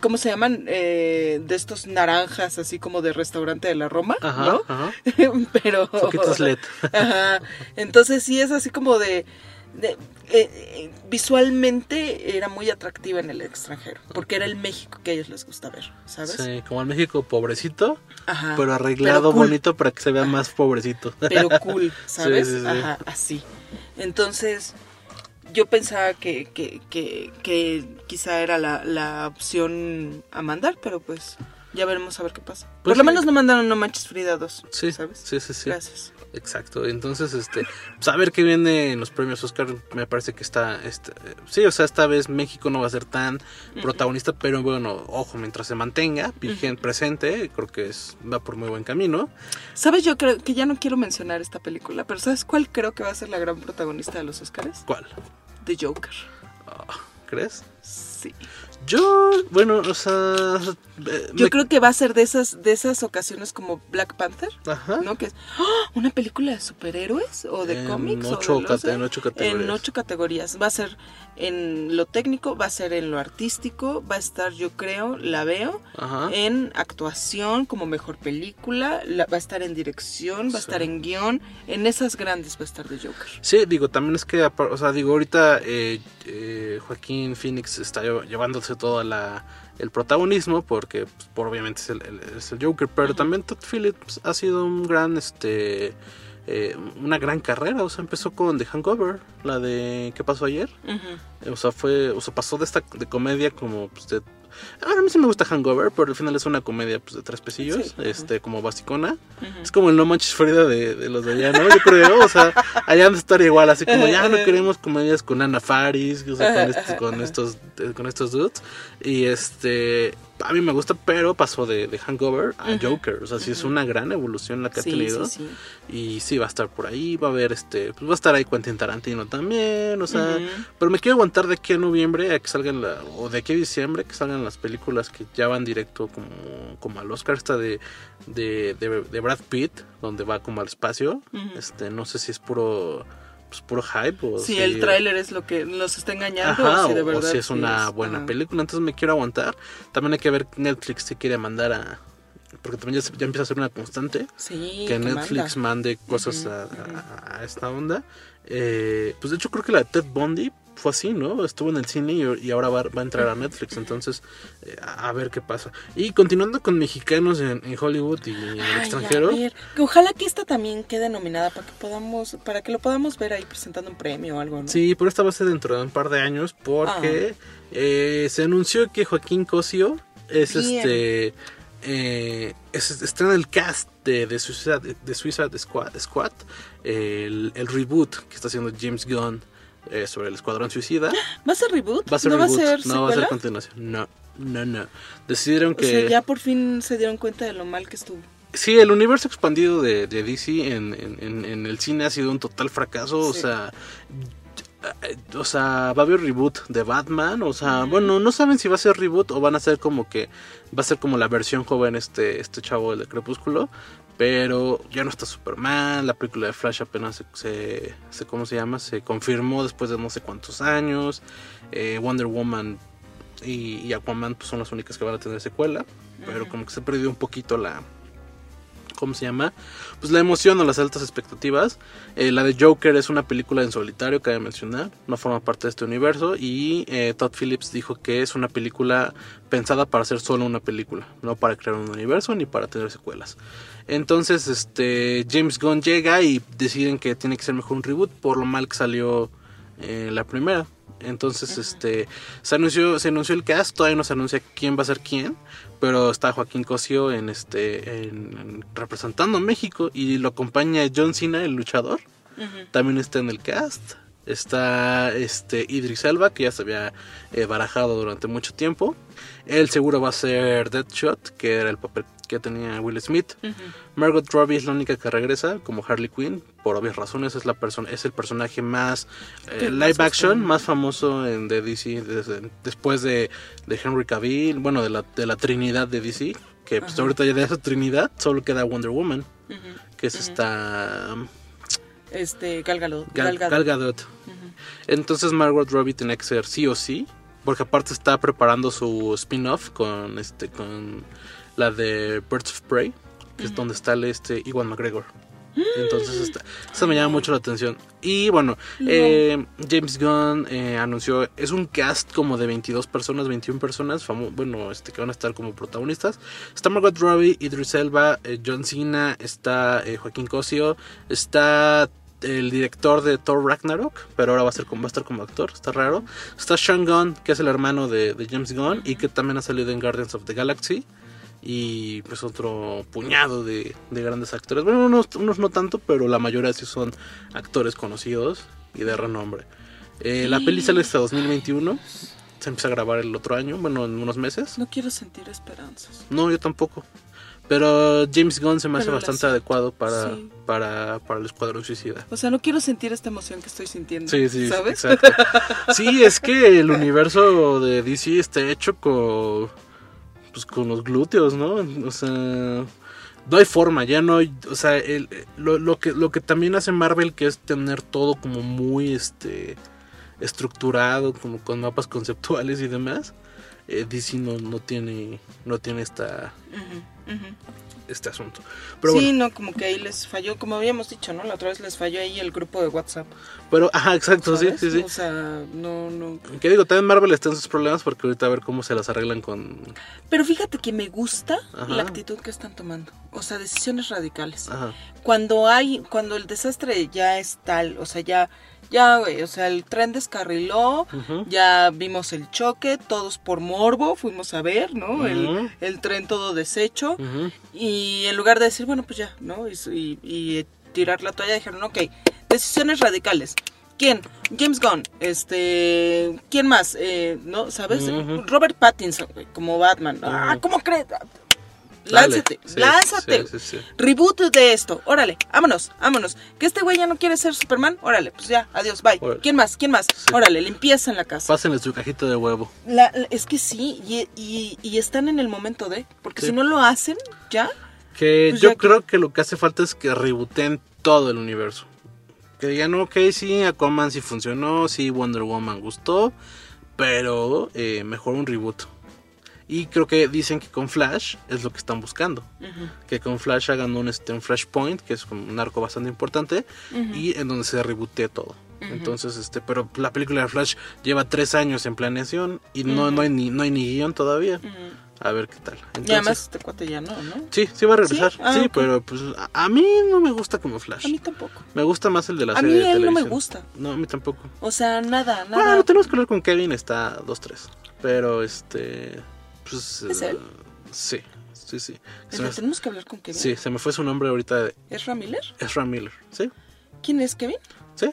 S1: ¿cómo se llaman? Eh, de estos naranjas, así como de restaurante de la Roma,
S2: Ajá,
S1: ¿no?
S2: ajá.
S1: pero
S2: Foquitos LED.
S1: Ajá. Entonces sí es así como de, de- eh, eh, visualmente era muy atractiva en el extranjero, porque era el México que a ellos les gusta ver, ¿sabes?
S2: Sí, como el México pobrecito,
S1: Ajá.
S2: pero arreglado
S1: cool.
S2: bonito para que se vea más pobrecito.
S1: pero cool, ¿sabes?
S2: Sí, sí, sí.
S1: Ajá, así. Entonces, yo pensaba que, que, que, que quizá era la, la opción a mandar, pero pues ya veremos a ver qué pasa.
S2: Pues
S1: Por lo menos no mandaron No Manches Frida 2,
S2: Sí,
S1: ¿sabes?
S2: sí, sí, sí.
S1: Gracias.
S2: Exacto, entonces, este, pues a ver qué viene en los premios Oscar, me parece que está, este, eh, sí, o sea, esta vez México no va a ser tan protagonista, pero bueno, ojo, mientras se mantenga vigente, presente, creo que es, va por muy buen camino.
S1: ¿Sabes? Yo creo que ya no quiero mencionar esta película, pero ¿sabes cuál creo que va a ser la gran protagonista de los Oscars?
S2: ¿Cuál?
S1: The Joker.
S2: ¿Crees?
S1: Sí.
S2: Yo, bueno, o sea, eh,
S1: Yo creo que va a ser de esas, de esas ocasiones como Black Panther,
S2: Ajá.
S1: ¿no? Que es ¡ah! una película de superhéroes o de
S2: En
S1: cómics. o de los-
S2: en ocho categorías.
S1: En ocho categorías. Va a ser en lo técnico, va a ser en lo artístico, va a estar, yo creo, la veo,
S2: Ajá.
S1: en actuación como mejor película, la- va a estar en dirección, va a estar en guion, en esas grandes va a estar The Joker.
S2: Sí, digo, también es que, o sea, digo, ahorita eh, eh, Joaquín Phoenix está lle- llevándose todo la, el protagonismo porque pues, obviamente es el, el- es el Joker, pero también Todd Phillips ha sido un gran este eh, una gran carrera, o sea, empezó con The Hangover, la de ¿Qué pasó ayer? O sea, fue, o sea, pasó de esta de comedia como pues, de a mí sí me gusta Hangover, pero al final es una comedia pues, de tres pesillos,
S1: Sí,
S2: este, como basicona. Es como el No Manches Frida de, de los de allá, ¿no? Yo creo, o sea, allá han de estar igual, así como ya no queremos comedias con Ana Faris, o sea, con, estos, con estos, con estos dudes. Y este, a mí me gusta, pero pasó de, de Hangover a Joker, o sea, sí es una gran evolución la que
S1: Sí,
S2: ha tenido.
S1: sí, sí.
S2: Y sí, va a estar por ahí, va a haber este, pues va a estar ahí Quentin Tarantino también, o sea, pero me quiero aguantar de aquí a noviembre a que salgan la, o de aquí a diciembre que salgan las películas que ya van directo como, como al Oscar, esta de, de, de, de Brad Pitt, donde va como al espacio, este, no sé si es puro, pues puro hype o
S1: Si
S2: si-
S1: el tráiler es lo que nos está engañando
S2: Ajá,
S1: o si de
S2: o-
S1: verdad
S2: o si es una
S1: es-
S2: buena
S1: ajá.
S2: película, entonces me quiero aguantar. También hay que ver Netflix si quiere mandar a... Porque también ya, empieza a ser una constante
S1: Sí,
S2: que
S1: que
S2: Netflix
S1: manda.
S2: mande cosas a esta onda. Eh, pues de hecho creo que la de Ted Bundy fue así, ¿no? Estuvo en el cine y, y ahora va, va a entrar a Netflix. Entonces, eh, a, ver qué pasa. Y continuando con mexicanos en, en Hollywood y en el extranjero.
S1: ojalá que esta también quede nominada para que podamos, para que lo podamos ver ahí presentando un premio o algo, ¿no?
S2: Sí, pero esta va a ser dentro de un par de años porque eh, se anunció que Joaquín Cosio es
S1: Bien.
S2: este eh, es, está en el cast de, de Suicide, de Suicide Squad, Squad el, el reboot que está haciendo James Gunn eh, sobre el Escuadrón Suicida.
S1: ¿Va a ser reboot?
S2: Va a ser
S1: ¿No
S2: reboot,
S1: va a ser
S2: no va a ser
S1: secuela?
S2: continuación. No, no, no. Decidieron
S1: O
S2: que
S1: sea, ya por fin se dieron cuenta de lo mal que estuvo.
S2: Sí, el universo expandido de, de DC en, en- en- en el cine ha sido un total fracaso. O
S1: Sí.
S2: sea, eh, o sea, va a haber reboot de Batman. O sea, bueno, no saben si va a ser reboot o van a ser como que va a ser como la versión joven este este chavo de Crepúsculo. Pero ya no está Superman, la película de Flash apenas se, se, ¿cómo se llama? Se confirmó después de no sé cuántos años. Eh, Wonder Woman y, y Aquaman pues, son las únicas que van a tener secuela. Pero como que se perdió un poquito la, ¿cómo se llama? Pues la emoción o las altas expectativas. Eh, la de Joker es una película en solitario, cabe mencionar, no forma parte de este universo y eh, Todd Phillips dijo que es una película pensada para ser solo una película, no para crear un universo ni para tener secuelas. Entonces, este James Gunn llega y deciden que tiene que ser mejor un reboot por lo mal que salió eh, la primera. Entonces, este se anunció, se anunció el cast, todavía no se anuncia quién va a ser quién, pero está Joaquín Cosio en este en- en- representando a México y lo acompaña John Cena, el luchador. También está en el cast. Está este Idris Elba, que ya se había eh, barajado durante mucho tiempo. Él seguro va a ser Deadshot, que era el papel que tenía Will Smith. Margot Robbie es la única que regresa como Harley Quinn. Por obvias razones es, la persona es el personaje más eh,
S1: más
S2: live action, más famoso en de DC desde- después de, de Henry Cavill, bueno, de la, de la Trinidad de DC. Que pues, ahorita ya de esa Trinidad solo queda Wonder Woman, que es esta...
S1: Este, Gal Gadot.
S2: Gal,
S1: Gal Gadot.
S2: Gal Gadot. Entonces Margot Robbie tenía que ser sí o sí, porque aparte está preparando su spin-off con este con la de Birds of Prey, que es donde está el este Iwan McGregor. Entonces esta, esta me llama mucho la atención. Y bueno, eh, James Gunn eh, anunció, es un cast como de 22 personas, 21 personas, bueno, este que van a estar como protagonistas. Está Margot Robbie, Idris Elba, eh, John Cena, está Joaquín Cosio, está el director de Thor Ragnarok, pero ahora va a, ser como, va a estar como actor, está raro. Está Sean Gunn, que es el hermano de, de James Gunn y que también ha salido en Guardians of the Galaxy. Y pues otro puñado de, de grandes actores. Bueno, unos, unos no tanto, pero la mayoría sí son actores conocidos y de renombre. Eh, la peli sale hasta 2021. Se empieza a grabar el otro año, bueno, en unos meses.
S1: No quiero sentir esperanzas.
S2: No, yo tampoco. Pero James Gunn se me hace
S1: Pero
S2: bastante adecuado para,
S1: Sí.
S2: para, para el Escuadrón Suicida.
S1: O sea, no quiero sentir esta emoción que estoy sintiendo.
S2: Sí, sí,
S1: ¿Sabes?
S2: exacto. Sí, es que el universo de DC está hecho con, pues, con los glúteos, ¿no? O sea, no hay forma, ya no hay, o sea, el- lo, lo que, lo que también hace Marvel, que es tener todo como muy, este, estructurado, como con mapas conceptuales y demás, eh, DC no, no tiene, no tiene esta, este asunto. Pero
S1: sí,
S2: bueno,
S1: no, como que ahí les falló, como habíamos dicho, ¿no? La otra vez les falló ahí el grupo de WhatsApp.
S2: pero, ajá, exacto, sí,
S1: ¿sabes?
S2: sí, sí.
S1: O sea, no, no.
S2: Que digo, también Marvel está en sus problemas porque ahorita a ver cómo se las arreglan con...
S1: Pero fíjate que me gusta
S2: Ajá.
S1: la actitud que están tomando. O sea, decisiones radicales.
S2: Ajá.
S1: Cuando hay, cuando el desastre ya es tal, o sea, ya, ya, güey, o sea, el tren descarriló, ya vimos el choque, todos por morbo fuimos a ver, ¿no? el, el tren todo deshecho. Y en lugar de decir, bueno, pues ya, ¿no? Y, y- y tirar la toalla, dijeron, ok, decisiones radicales. ¿Quién? James Gunn, este, ¿quién más? Eh, ¿No? ¿Sabes? Robert Pattinson, güey, como Batman. Ah. ¿cómo crees? Lánzate,
S2: Sí,
S1: lánzate.
S2: sí, sí, sí.
S1: Reboot de esto. Órale, vámonos, vámonos. Que este güey ya no quiere ser Superman. Órale, pues ya, adiós, bye.
S2: Órale.
S1: ¿Quién más? ¿Quién más? Órale, limpieza en la casa.
S2: Pásenle su cajita de huevo.
S1: La- la- es que sí, y, y- y están en el momento de. Porque si no lo hacen, ya.
S2: Que
S1: Pues
S2: yo
S1: ya que-
S2: creo que lo que hace falta es que rebooten todo el universo. Que digan, ok, sí, Aquaman sí funcionó, sí, Wonder Woman gustó, pero eh, mejor un reboot. Y creo que dicen que con Flash es lo que están buscando. Que con Flash hagan un, este, un Flashpoint, que es como un arco bastante importante, y en donde se reboote todo. Entonces, este, pero la película de Flash lleva tres años en planeación y no, no, hay ni, no hay ni guion todavía. A ver qué tal.
S1: y además este cuate ya no, ¿no?
S2: Sí, sí va a regresar.
S1: ¿Sí?
S2: ¿Sí?
S1: Ah,
S2: pero pues a, mí no me gusta como Flash.
S1: A mí tampoco.
S2: Me gusta más el de la
S1: A
S2: serie
S1: mí
S2: de
S1: él no me gusta.
S2: No, a mí tampoco.
S1: O sea, nada,
S2: Bueno,
S1: nada.
S2: tenemos que hablar con Kevin, está 2-3. Pero este. Pues.
S1: ¿Es
S2: eh,
S1: él?
S2: Sí, sí, sí. Se
S1: Pero
S2: me,
S1: tenemos que hablar con Kevin.
S2: sí, se me fue su nombre ahorita. de
S1: ¿Es Miller?
S2: Ezra Miller. ¿Sí?
S1: ¿Quién es Kevin?
S2: ¿Sí?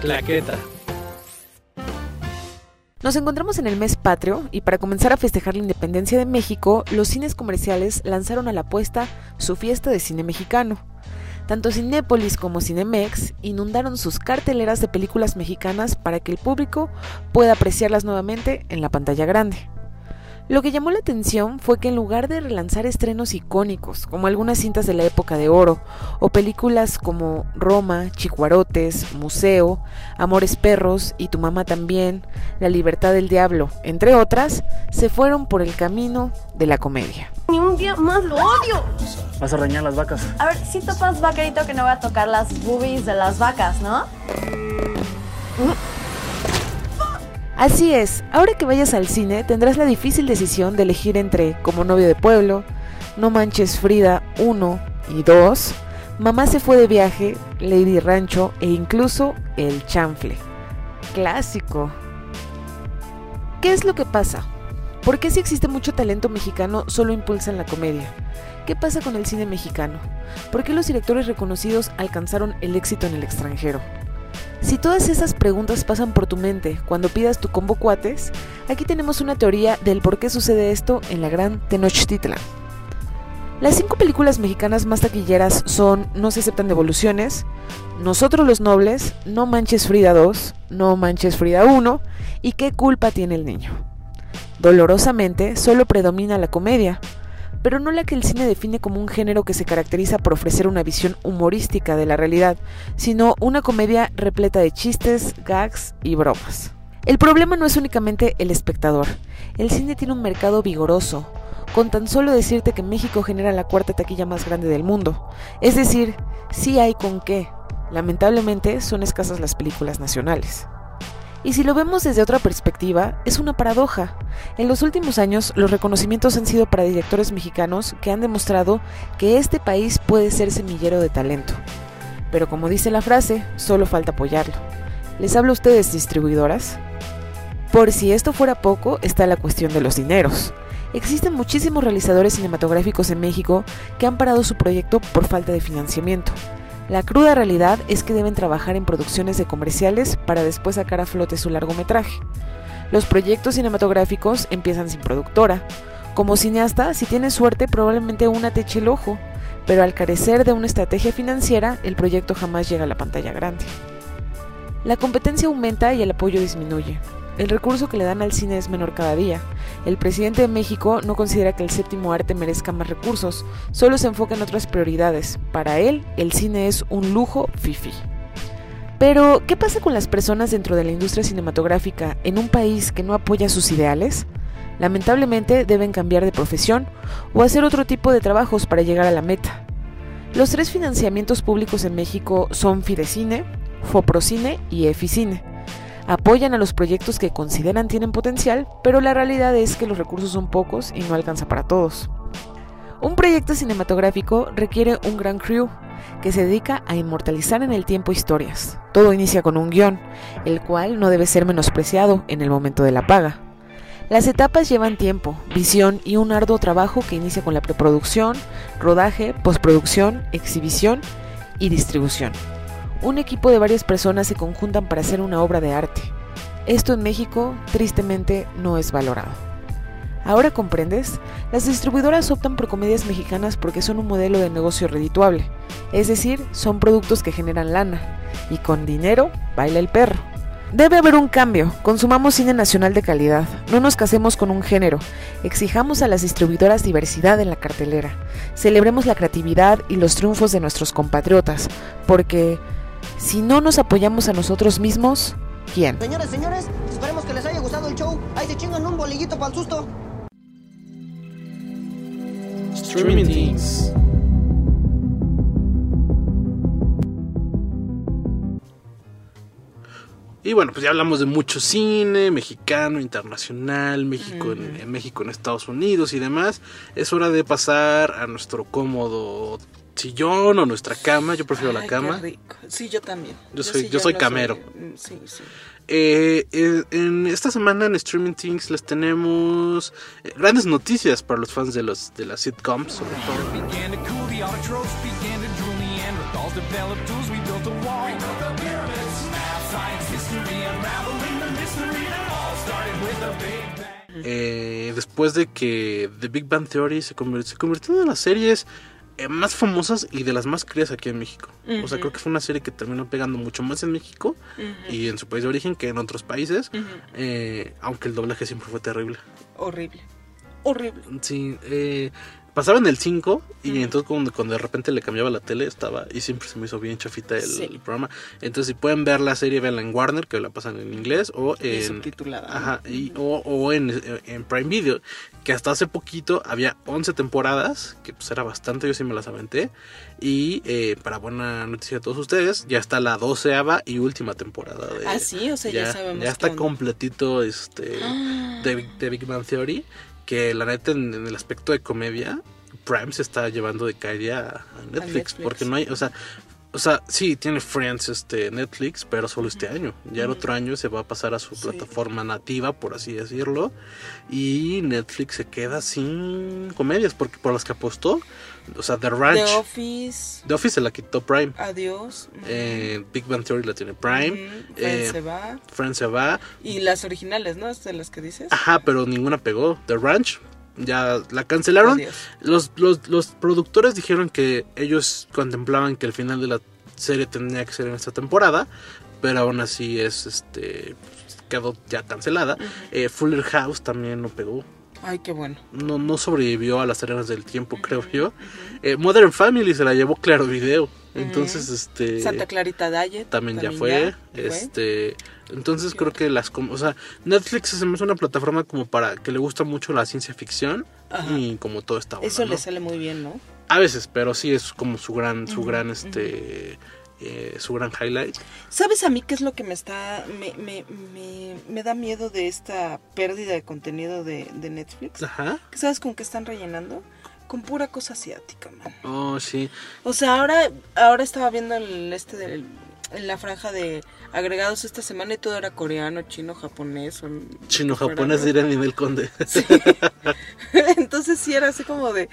S8: Claqueta.
S9: Nos encontramos en el mes patrio y para comenzar a festejar la independencia de México, los cines comerciales lanzaron a la puesta su fiesta de cine mexicano. Tanto Cinépolis como Cinemex inundaron sus carteleras de películas mexicanas para que el público pueda apreciarlas nuevamente en la pantalla grande. Lo que llamó la atención fue que en lugar de relanzar estrenos icónicos, como algunas cintas de la época de oro, o películas como Roma, Chicuarotes, Museo, Amores Perros y Tu Mamá también, La Libertad del Diablo, entre otras, se fueron por el camino de la comedia.
S4: Ni un día más lo odio.
S8: Vas a reñar las vacas.
S10: A ver, si topas vaquerito que no va a tocar las boobies de las vacas, ¿no?
S9: Así es, ahora que vayas al cine tendrás la difícil decisión de elegir entre Como novio de pueblo, No manches Frida 1 y 2, Mamá se fue de viaje, Lady Rancho e incluso El Chanfle. Clásico. ¿Qué es lo que pasa? ¿Por qué si existe mucho talento mexicano solo impulsan la comedia? ¿Qué pasa con el cine mexicano? ¿Por qué los directores reconocidos alcanzaron el éxito en el extranjero? Si todas esas preguntas pasan por tu mente cuando pidas tu combo cuates, aquí tenemos una teoría del por qué sucede esto en la gran Tenochtitlan. Las cinco películas mexicanas más taquilleras son No se aceptan devoluciones, Nosotros los Nobles, No Manches Frida 2, No Manches Frida 1 y ¿Qué culpa tiene el niño? Dolorosamente, solo predomina la comedia, pero no la que el cine define como un género que se caracteriza por ofrecer una visión humorística de la realidad, sino una comedia repleta de chistes, gags y bromas. El problema no es únicamente el espectador. El cine tiene un mercado vigoroso, con tan solo decirte que México genera la cuarta taquilla más grande del mundo. Es decir, sí hay con qué. Lamentablemente son escasas las películas nacionales. Y si lo vemos desde otra perspectiva, es una paradoja. En los últimos años, los reconocimientos han sido para directores mexicanos que han demostrado que este país puede ser semillero de talento. Pero como dice la frase, solo falta apoyarlo. ¿Les hablo a ustedes, distribuidoras? Por si esto fuera poco, está la cuestión de los dineros. Existen muchísimos realizadores cinematográficos en México que han parado su proyecto por falta de financiamiento. La cruda realidad es que deben trabajar en producciones de comerciales para después sacar a flote su largometraje. Los proyectos cinematográficos empiezan sin productora. Como cineasta, si tienes suerte, probablemente una te eche el ojo, pero al carecer de una estrategia financiera, el proyecto jamás llega a la pantalla grande. La competencia aumenta y el apoyo disminuye. El recurso que le dan al cine es menor cada día. El presidente de México no considera que el séptimo arte merezca más recursos, solo se enfoca en otras prioridades. Para él, el cine es un lujo fifi. Pero, ¿qué pasa con las personas dentro de la industria cinematográfica en un país que no apoya sus ideales? Lamentablemente deben cambiar de profesión o hacer otro tipo de trabajos para llegar a la meta. Los tres financiamientos públicos en México son Fidecine, Foprocine y Eficine. Apoyan a los proyectos que consideran tienen potencial, pero la realidad es que los recursos son pocos y no alcanza para todos. Un proyecto cinematográfico requiere un gran crew que se dedica a inmortalizar en el tiempo historias. Todo inicia con un guion, el cual no debe ser menospreciado en el momento de la paga. Las etapas llevan tiempo, visión y un arduo trabajo que inicia con la preproducción, rodaje, postproducción, exhibición y distribución. Un equipo de varias personas se conjuntan para hacer una obra de arte. Esto en México tristemente no es valorado. ¿Ahora comprendes? Las distribuidoras optan por comedias mexicanas porque son un modelo de negocio redituable, es decir, son productos que generan lana, y con dinero baila el perro. Debe haber un cambio, consumamos cine nacional de calidad, no nos casemos con un género, exijamos a las distribuidoras diversidad en la cartelera, celebremos la creatividad y los triunfos de nuestros compatriotas, porque si no nos apoyamos a nosotros mismos, ¿quién?
S11: Señores, señores, esperemos que les haya gustado el show. Ahí se chingan un bolillito para el susto.
S2: Streaming. Y bueno, pues ya hablamos de mucho cine, mexicano, internacional, México, en, en México, en Estados Unidos y demás. Es hora de pasar a nuestro cómodo sillón o nuestra cama. Yo prefiero la cama.
S1: qué rico. Sí, yo también.
S2: Yo soy-
S1: sí
S2: yo soy
S1: no
S2: camero.
S1: mm, Sí, sí.
S2: Eh, eh, en esta semana en Streaming Things les tenemos eh, grandes noticias para los fans de los de las sitcoms, sobre todo. Eh, después de que The Big Bang Theory se convirtió, se convirtió en una de las series más famosas y de las más queridas aquí en México. O sea, creo que fue una serie que terminó pegando mucho más en México y en su país de origen que en otros países, eh, aunque el doblaje siempre fue terrible.
S1: Horrible. Horrible.
S2: Sí, eh, pasaba en el 5 y entonces cuando, cuando de repente le cambiaba la tele estaba y siempre se me hizo bien chafita el,
S1: Sí.
S2: el programa. Entonces si pueden ver la serie, véanla en Warner, que la pasan en inglés o
S1: Y
S2: en...
S1: subtitulada. ¿no?
S2: Ajá, y, o, o en, en Prime Video, que hasta hace poquito había 11 temporadas, que pues era bastante, yo sí me las aventé. Y eh, para buena noticia de todos ustedes, ya está la doceava y última temporada de...
S1: Ah, sí, o sea, ya sabemos
S2: Ya está
S1: onda.
S2: completito este de, Big- de Big Bang Theory, que la neta en, en el aspecto de comedia, Prime se está llevando de calle a, a Netflix,
S1: Netflix.
S2: porque no hay, o sea... O sea, sí, tiene Friends este Netflix, pero solo este año. Ya el otro año se va a pasar a su plataforma nativa, por así decirlo. Y Netflix se queda sin comedias, porque por las que apostó. O sea, The Ranch.
S1: The Office.
S2: The Office se la quitó Prime.
S1: Adiós.
S2: Eh, Big Bang Theory la tiene Prime.
S1: Ujú. Friends
S2: Eh,
S1: se va.
S2: Friends se va.
S1: Y las originales, ¿no? De las que dices.
S2: Ajá, pero ninguna pegó. The Ranch ya la cancelaron.
S1: Adiós.
S2: Los, los, los productores dijeron que ellos contemplaban que el final de la serie tendría que ser en esta temporada, pero aún así es este quedó ya cancelada. Eh, Fuller House también no pegó.
S1: Ay, qué bueno.
S2: No, no sobrevivió a las arenas del tiempo, creo yo. Eh, Modern Family se la llevó Claro Video. Entonces, este.
S1: Santa Clarita Diet.
S2: también, ya fue.
S1: fue.
S2: Este, entonces creo que las, o sea, Netflix se me hace una plataforma como para que le gusta mucho la ciencia ficción
S1: Ajá.
S2: y como todo está
S1: Eso le sale muy bien, ¿no?
S2: A veces, pero sí es como su gran, su gran, este, eh, su gran highlight.
S1: ¿Sabes a mí qué es lo que me está. me, me, me, me da miedo de esta pérdida de contenido de, de Netflix?
S2: Ajá.
S1: ¿Que ¿Sabes con qué están rellenando? Con pura cosa asiática, man.
S2: Oh, sí.
S1: O sea, ahora, ahora estaba viendo el este del, en la franja de agregados esta semana y todo era coreano, chino, japonés. O,
S2: Chino japonés diría Nivel Conde.
S1: Entonces sí era así como de,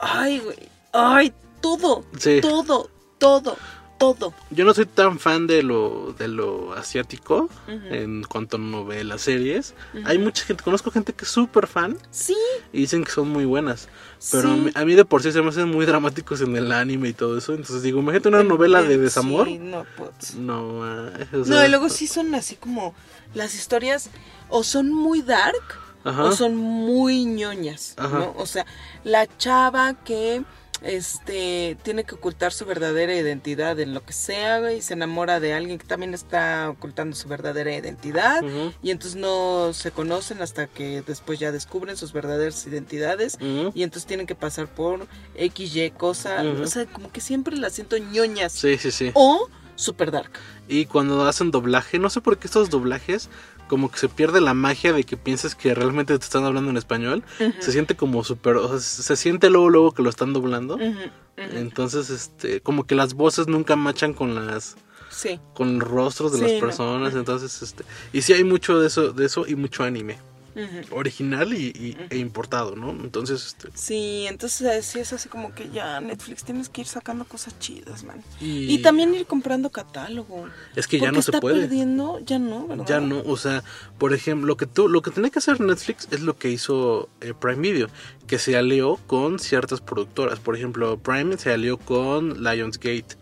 S1: ay, güey, ay, todo,
S2: Sí.
S1: todo, todo, todo.
S2: Yo no soy tan fan de lo, de lo asiático en cuanto a novelas, series. Hay mucha gente, conozco gente que es súper fan
S1: Sí.
S2: y dicen que son muy buenas. Pero a, mí, a mí de por sí se me hacen muy dramáticos en el anime y todo eso. Entonces digo, imagínate una novela de desamor.
S1: Sí, no, pues.
S2: No, ah,
S1: No, y luego sí son así como las historias o son muy dark
S2: Ajá.
S1: o son muy ñoñas,
S2: Ajá.
S1: ¿no? O sea, la chava que este tiene que ocultar su verdadera identidad en lo que sea güey, y se enamora de alguien que también está ocultando su verdadera identidad y entonces no se conocen hasta que después ya descubren sus verdaderas identidades y entonces tienen que pasar por X, Y cosa,
S2: Ujú.
S1: o sea, como que siempre las siento ñoñas
S2: Sí, sí, sí.
S1: o super dark.
S2: Y cuando hacen doblaje, no sé por qué estos doblajes, como que se pierde la magia de que pienses que realmente te están hablando en español. Se siente como súper, o sea, se siente luego, luego que lo están doblando. Entonces, este, como que las voces nunca machan con las,
S1: Sí.
S2: con los rostros de
S1: Sí,
S2: las
S1: no.
S2: personas. Entonces, este, y sí hay mucho de eso, de eso y mucho anime. Original y, y- e importado, ¿no? Entonces, este,
S1: Sí, entonces sí es así como que ya Netflix tienes que ir sacando cosas chidas, man.
S2: Y-
S1: Y, también ir comprando catálogo.
S2: Es que ya no se
S1: está
S2: puede.
S1: perdiendo, ya no, ¿verdad?
S2: Ya no, o sea, por ejemplo, lo que tú, lo que tenía que hacer Netflix es lo que hizo eh, Prime Video, que se alió con ciertas productoras. Por ejemplo, Prime se alió con Lionsgate,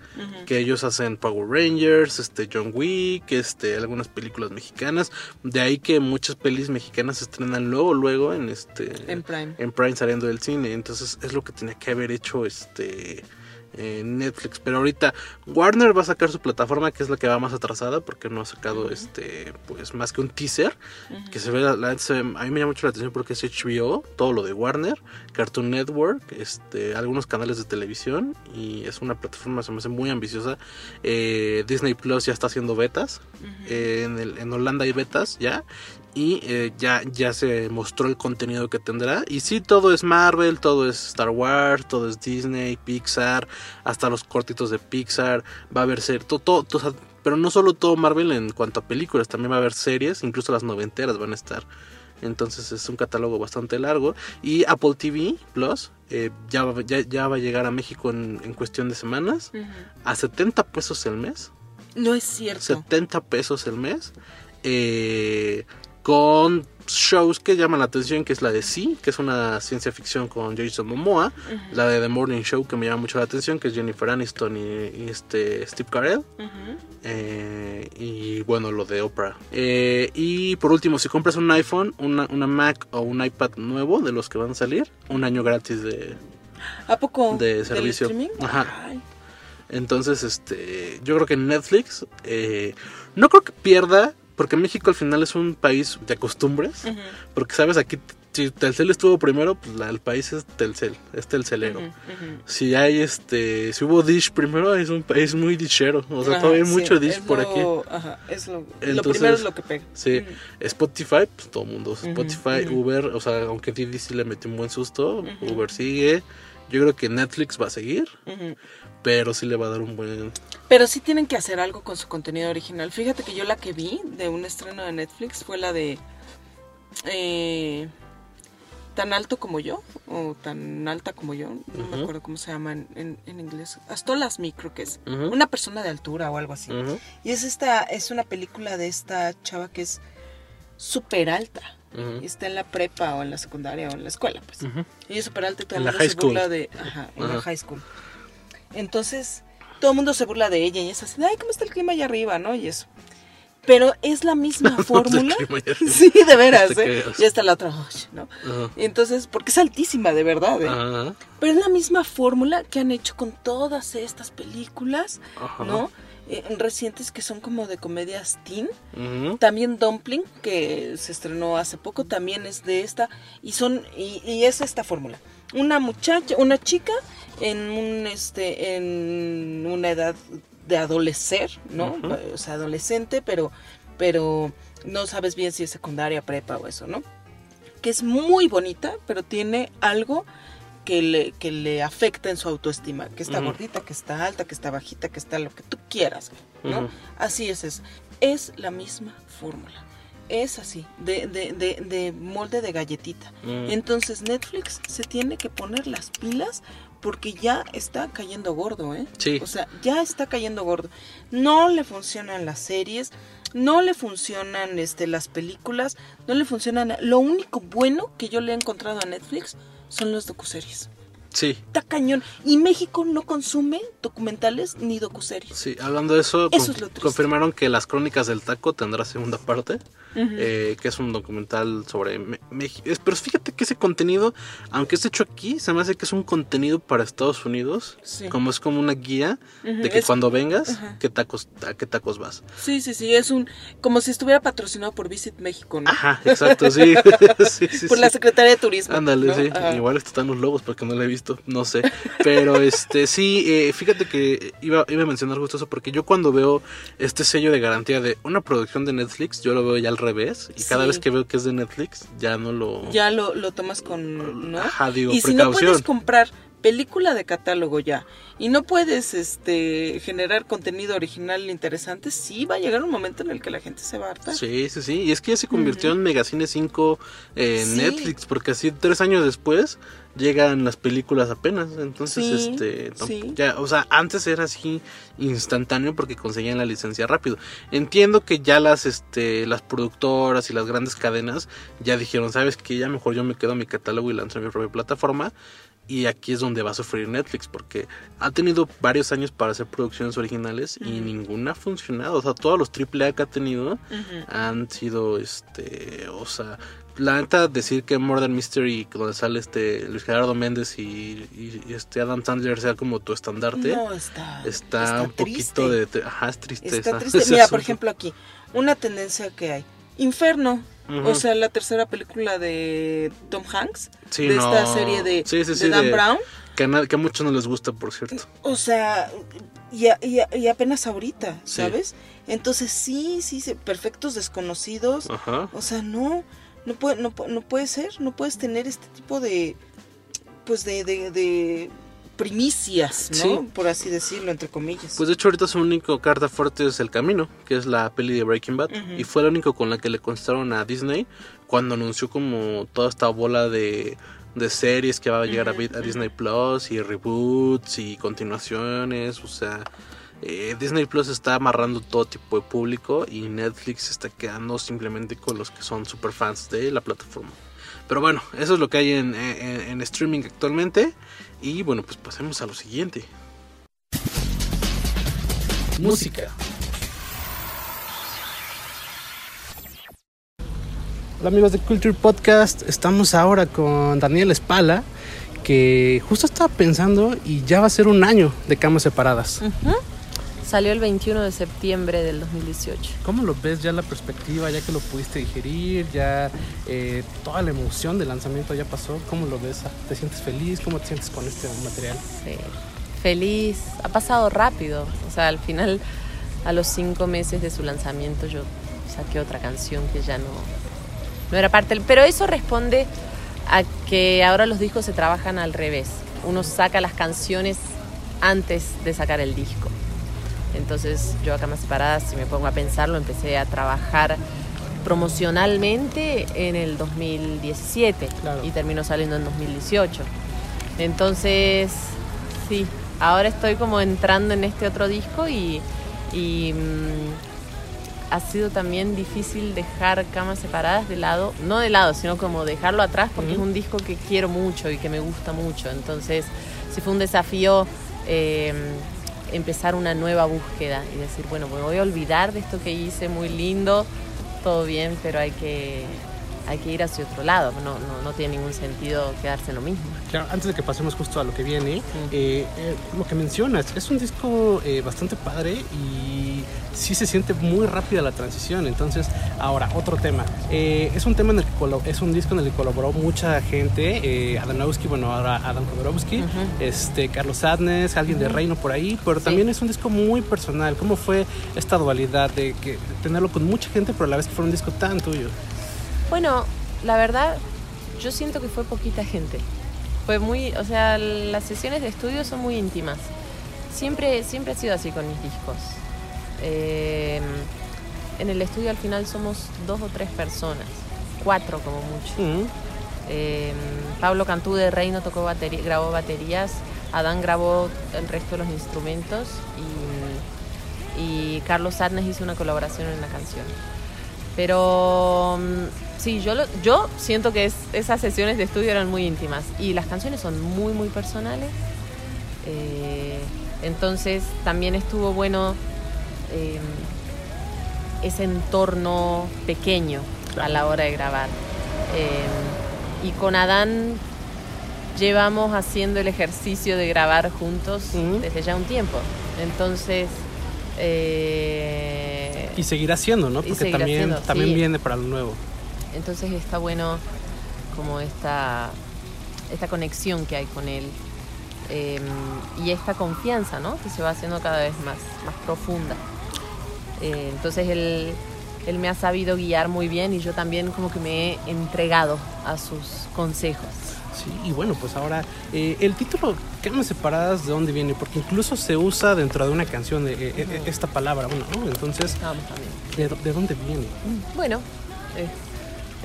S2: que ellos hacen Power Rangers, este John Wick, este algunas películas mexicanas. De ahí que muchas pelis mexicanas se estrenan luego, luego en este
S1: En Prime.
S2: en Prime saliendo del cine. Entonces es lo que tenía que haber hecho este Netflix. Pero ahorita Warner va a sacar su plataforma que es la que va más atrasada porque no ha sacado este pues más que un teaser que se ve la, la- se- a mí me llama mucho la atención porque es HBO, todo lo de Warner, Cartoon Network, este algunos canales de televisión y es una plataforma se me hace muy ambiciosa. Eh, Disney Plus ya está haciendo betas. Eh, en, el- en Holanda hay betas ya y eh, ya, ya se mostró el contenido que tendrá. Y sí, todo es Marvel, todo es Star Wars, todo es Disney, Pixar, hasta los cortitos de Pixar. Va a haber ser todo, todo, pero no solo todo Marvel en cuanto a películas, también va a haber series, incluso las noventeras van a estar. Entonces es un catálogo bastante largo. Y Apple TV Plus eh, ya, va- ya, ya va a llegar a México en, en cuestión de semanas a 70 pesos el mes.
S1: No es cierto.
S2: 70 pesos el mes. eh, con shows que llaman la atención, que es la de Sí, que es una ciencia ficción con Jason Momoa. La de The Morning Show, que me llama mucho la atención, que es Jennifer Aniston y, y este Steve Carell. Eh, y bueno, lo de Oprah. Eh, y por último, si compras un iPhone, una, una Mac o un iPad nuevo de los que van a salir, un año gratis de,
S1: ¿A poco?
S2: de
S1: ¿Del
S2: servicio.
S1: streaming?
S2: Ajá.
S1: Ay.
S2: Entonces, este, yo creo que Netflix eh, no creo que pierda, porque México al final es un país de costumbres, porque sabes aquí si Telcel estuvo primero, pues la- el país es Telcel, es Telcelero. Si hay este, si hubo Dish primero, es un país muy dishero, o sea,
S1: Ajá,
S2: todavía hay
S1: sí,
S2: mucho Dish por
S1: lo-
S2: aquí.
S1: Ajá, es lo, lo
S2: Entonces,
S1: primero es lo que pega.
S2: Sí. Spotify, pues todo el mundo Spotify. Uber, o sea, aunque Didi sí le metió un buen susto. Uber sigue. Yo creo que Netflix va a seguir. Pero sí le va a dar un buen...
S1: Pero sí tienen que hacer algo con su contenido original. Fíjate que yo la que vi de un estreno de Netflix fue la de eh, Tan alto como yo, o tan alta como yo, no me acuerdo cómo se llama en, en- en inglés. Astolas Me creo que es. Una persona de altura o algo así. Y es esta, es una película de esta chava que es súper alta. Y está en la prepa o en la secundaria o en la escuela, pues. Ella es súper alta y todo
S2: En la high
S1: se burla
S2: school.
S1: de. Ajá, en la high school. Entonces, todo el mundo se burla de ella y es así, ay, ¿cómo está el clima allá arriba, no? Y eso. Pero es la misma fórmula. sí, de veras,
S2: Te
S1: ¿eh?
S2: creas.
S1: Y está la otra, ¿no? Entonces, porque es altísima, de verdad, ¿eh? Pero es la misma fórmula que han hecho con todas estas películas. ¿no? Eh, recientes que son como de comedias teen. También Dumpling, que se estrenó hace poco, también es de esta. Y son, y, y es esta fórmula. Una muchacha, una chica en un este, en una edad de adolecer, ¿no? O sea, adolescente, pero, pero no sabes bien si es secundaria, prepa o eso, ¿no? Que es muy bonita, pero tiene algo que le, que le afecta en su autoestima, que está gordita, que está alta, que está bajita, que está lo que tú quieras, ¿no? Así es eso. Es la misma fórmula. Es así, de, de, de, de molde de galletita.
S2: Mm.
S1: Entonces Netflix se tiene que poner las pilas porque ya está cayendo gordo, ¿eh?
S2: Sí.
S1: O sea, ya está cayendo gordo. No le funcionan las series, no le funcionan este, las películas, no le funcionan... Lo único bueno que yo le he encontrado a Netflix son los docuseries.
S2: Sí,
S1: Está cañón. Y México no consume documentales ni docuseries.
S2: sí, hablando de eso,
S1: Eso
S2: con-
S1: es lo triste.
S2: confirmaron que Las Crónicas del Taco tendrá segunda parte, eh, que es un documental sobre Pero fíjate que ese contenido, aunque es hecho aquí, se me hace que es un contenido para Estados Unidos.
S1: Sí.
S2: Como es como una guía de que
S1: es-
S2: cuando vengas. ¿qué tacos, a qué tacos vas.
S1: Sí, sí, sí, es un como si estuviera patrocinado por Visit México, ¿no?
S2: Ajá, exacto, sí. sí, sí,
S1: por la Secretaría de Turismo.
S2: Ándale,
S1: ¿no?
S2: sí.
S1: Ajá.
S2: Igual están los lobos porque no lo he visto, no sé. Pero este sí, eh, fíjate que iba, iba a mencionar justo eso porque yo cuando veo este sello de garantía de una producción de Netflix, yo lo veo ya al revés. Y cada vez que veo que es de Netflix, ya no lo...
S1: Ya lo, lo tomas con, ¿no?
S2: Ajá, digo,
S1: y si no puedes comprar película de catálogo ya y no puedes este generar contenido original interesante, sí va a llegar un momento en el que la gente se va a hartar.
S2: Sí, sí, sí. Y es que ya se convirtió en Megacine 5 en
S1: Sí.
S2: Netflix, porque así tres años después llegan las películas apenas. Entonces,
S1: Sí,
S2: este,
S1: sí.
S2: ya, o sea, antes era así instantáneo porque conseguían la licencia rápido. Entiendo que ya las, este, las productoras y las grandes cadenas ya dijeron, sabes que ya mejor yo me quedo mi catálogo y lanzo mi propia plataforma. Y aquí es donde va a sufrir Netflix, porque ha tenido varios años para hacer producciones originales y ninguna ha funcionado. O sea, todos los AAA que ha tenido han sido, este, o sea, la neta decir que Murder Mystery, donde sale este Luis Gerardo Méndez y, y- y este Adam Sandler sea como tu estandarte,
S1: No, está,
S2: está,
S1: está
S2: un
S1: triste.
S2: poquito de, ajá, es tristeza.
S1: Está triste. Mira, por ejemplo, aquí, una tendencia que hay. Inferno. O sea, la tercera película de Tom Hanks.
S2: Sí,
S1: de esta serie de,
S2: Sí, sí,
S1: de
S2: sí,
S1: Dan
S2: de-
S1: Brown.
S2: Que a, na- que a muchos no les gusta, por cierto.
S1: O sea, y, a- y a- y apenas ahorita. ¿sabes? Entonces sí, sí, sí, perfectos desconocidos.
S2: Ajá.
S1: O sea, no, no puede, no, no puede ser, no puedes tener este tipo de, pues de, de, de primicias, ¿no?
S2: Sí.
S1: Por así decirlo, entre comillas.
S2: Pues de hecho ahorita su único carta fuerte es El Camino, que es la peli de Breaking Bad. Y fue la única con la que le contestaron a Disney cuando anunció como toda esta bola de, de series que va a llegar a a, Disney Plus y reboots y continuaciones. O sea, eh, Disney Plus está amarrando todo tipo de público y Netflix está quedando simplemente con los que son super fans de la plataforma. Pero bueno, eso es lo que hay en, en- en streaming actualmente. Y bueno, pues pasemos a lo siguiente. Música. Hola amigos de Culture Podcast, estamos ahora con Daniel Espala, que justo estaba pensando y ya va a ser un año de camas separadas.
S12: Salió el 21 de septiembre del 2018.
S2: ¿Cómo lo ves ya la perspectiva, ya que lo pudiste digerir, ya eh, toda la emoción del lanzamiento ya pasó? ¿Cómo lo ves? ¿Te sientes feliz? ¿Cómo te sientes con este material?
S12: Sí. Feliz, ha pasado rápido. O sea, al final, a los cinco meses de su lanzamiento, yo saqué otra canción que ya no, no era parte. Pero eso responde a que ahora los discos se trabajan al revés. Uno saca las canciones antes de sacar el disco. Entonces yo acá más separada, si me pongo a pensarlo, empecé a trabajar promocionalmente en el 2017 y terminó saliendo en 2018. Entonces, sí, ahora estoy como entrando en este otro disco y, y, mm, ha sido también difícil dejar camas separadas de lado, no de lado, sino como dejarlo atrás porque es un disco que quiero mucho y que me gusta mucho. Entonces, sí fue un desafío eh, empezar una nueva búsqueda y decir, bueno, me voy a olvidar de esto que hice, muy lindo, todo bien, pero hay que, hay que ir hacia otro lado. No, no, no tiene ningún sentido quedarse en lo mismo.
S2: Claro, antes de que pasemos justo a lo que viene, eh, eh, lo que mencionas, es un disco eh, bastante padre y sí se siente muy rápida la transición. Entonces, ahora, otro tema. Eh, es un tema en el que es un disco en el que colaboró mucha gente. Eh, Adanowski, bueno, ahora Adam Jodorowsky, este, Carlos Adnes, alguien de. Reino por ahí, pero también es un disco muy personal. ¿Cómo fue esta dualidad de que tenerlo con mucha gente, pero a la vez que fuera un disco tan tuyo?
S12: Bueno, la verdad, yo siento que fue poquita gente. Fue muy, o sea, las sesiones de estudio son muy íntimas. Siempre, siempre ha sido así con mis discos. Eh, en el estudio al final somos dos o tres personas, cuatro como mucho. Eh, Pablo Cantú de Reino tocó batería, grabó baterías, Adán grabó el resto de los instrumentos y, y Carlos Sadnes hizo una colaboración en la canción. Pero mm, sí, yo, lo- yo siento que es- esas sesiones de estudio eran muy íntimas y las canciones son muy, muy personales. Eh, entonces también estuvo bueno eh, ese entorno pequeño a la hora de grabar. Eh, y con Adán llevamos haciendo el ejercicio de grabar juntos desde ya un tiempo. Entonces... eh,
S13: Y seguirá siendo, ¿no? Porque también,
S12: siendo,
S13: también
S12: sí.
S13: viene para lo nuevo.
S12: entonces está bueno como esta, esta conexión que hay con él eh, y esta confianza, ¿no? Que se va haciendo cada vez más, más profunda. Eh, entonces él, él me ha sabido guiar muy bien y yo también como que me he entregado a sus consejos.
S13: Sí, y bueno, pues ahora eh, el título Camas separadas, ¿de dónde viene? Porque incluso se usa dentro de una canción eh, eh, esta palabra, bueno, ¿no? Entonces,
S12: también.
S13: ¿de, de dónde viene?
S12: Bueno, eh,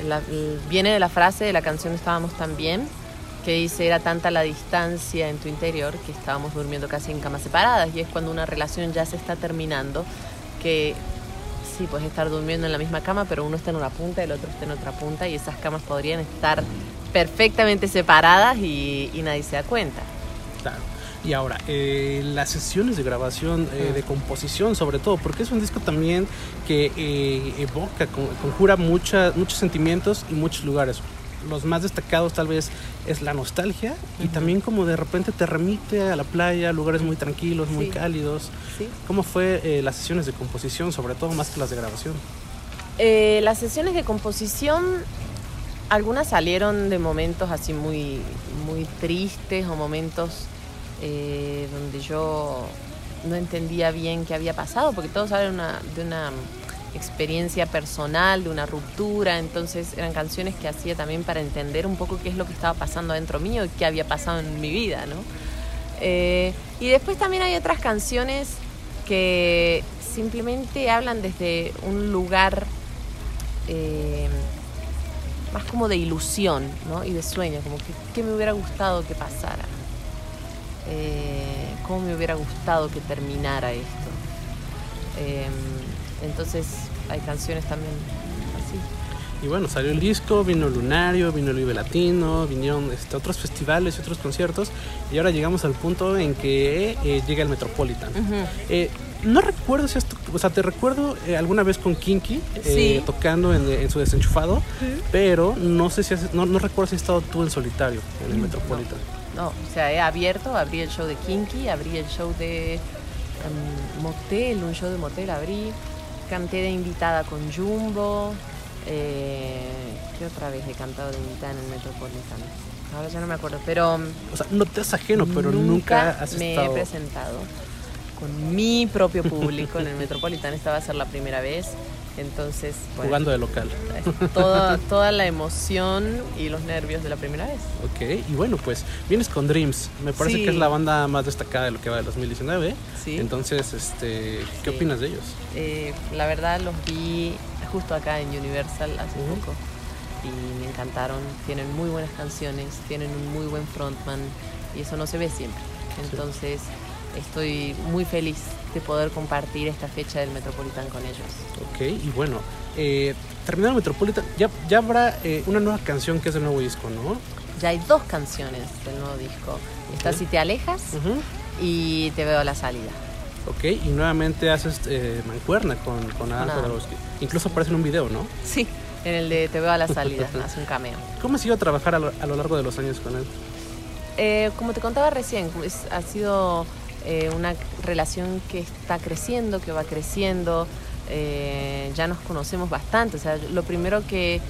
S12: la- viene de la frase de la canción Estábamos tan bien, que dice era tanta la distancia en tu interior que estábamos durmiendo casi en camas separadas y es cuando una relación ya se está terminando que sí, puedes estar durmiendo en la misma cama, pero uno está en una punta y el otro está en otra punta y esas camas podrían estar perfectamente separadas y, y nadie se da cuenta.
S13: Claro. Y ahora, eh, las sesiones de grabación, eh, de composición sobre todo, porque es un disco también que eh, evoca, con- conjura mucha- muchos sentimientos y muchos lugares. Los más destacados tal vez es la nostalgia y también como de repente te remite a la playa, lugares muy tranquilos, muy
S12: Sí.
S13: cálidos.
S12: Sí.
S13: ¿Cómo fue eh, las sesiones de composición, sobre todo más que las de grabación?
S12: Eh, las sesiones de composición, algunas salieron de momentos así muy, muy tristes o momentos eh, donde yo no entendía bien qué había pasado, porque todo sale de una, de una experiencia personal, de una ruptura, entonces eran canciones que hacía también para entender un poco qué es lo que estaba pasando dentro mío y qué había pasado en mi vida, ¿no? Eh, y después también hay otras canciones que simplemente hablan desde un lugar eh, más como de ilusión ¿no? y de sueño, como que qué me hubiera gustado que pasara, Eh, cómo me hubiera gustado que terminara esto. Eh, entonces hay canciones también así.
S13: Y bueno, salió el disco, vino Lunario, vino el Vive Latino, vinieron este, otros festivales y otros conciertos. Y ahora llegamos al punto en que eh, llega el Metropolitan. Eh, no recuerdo si esto, o sea, te recuerdo eh, alguna vez con Kinky eh,
S12: Sí.
S13: tocando en, en su desenchufado, pero no sé si has- no, no recuerdo si has estado tú en solitario en el
S12: Mm,
S13: Metropolitan.
S12: No, o sea, he abierto, abrí el show de Kinky, abrí el show de em, Motel, un show de Motel, abrí, canté de invitada con Jumbo, eh, ¿qué otra vez he cantado de invitada en el Metropolitan? Ahora ya no me acuerdo, pero
S13: O sea, no te es ajeno, pero nunca, has
S12: me
S13: estado.
S12: he presentado con mi propio público en el Metropolitan, esta va a ser la primera vez, entonces, bueno,
S13: Jugando de local.
S12: toda, toda la emoción y los nervios de la primera vez.
S13: Ok, y bueno, pues vienes con Dreams. Me parece
S12: Sí.
S13: que es la banda más destacada de lo que va de 2019.
S12: Sí.
S13: Entonces, este, ¿qué
S12: Sí.
S13: opinas de ellos?
S12: Eh, la verdad los vi justo acá en Universal hace poco y me encantaron. Tienen muy buenas canciones, tienen un muy buen frontman y eso no se ve siempre. Entonces estoy muy feliz de poder compartir esta fecha del Metropolitan con ellos.
S13: Ok, y bueno, eh, terminando Metropolitan, ya, ya habrá eh, una nueva canción que es del nuevo disco, ¿no?
S12: Ya hay dos canciones del nuevo disco. Está. Si te alejas y Te veo a la salida.
S13: Ok, y nuevamente haces eh, mancuerna con, con Adam. Jodorowsky. Incluso aparece en un video, ¿no?
S12: Sí, en el de Te veo a la salida, hace un cameo.
S13: ¿Cómo has ido a trabajar a lo, a lo largo de los años con él?
S12: Eh, como te contaba recién, es- ha sido eh, una relación que está creciendo, que va creciendo. eh, ya nos conocemos bastante. O sea, lo primero que,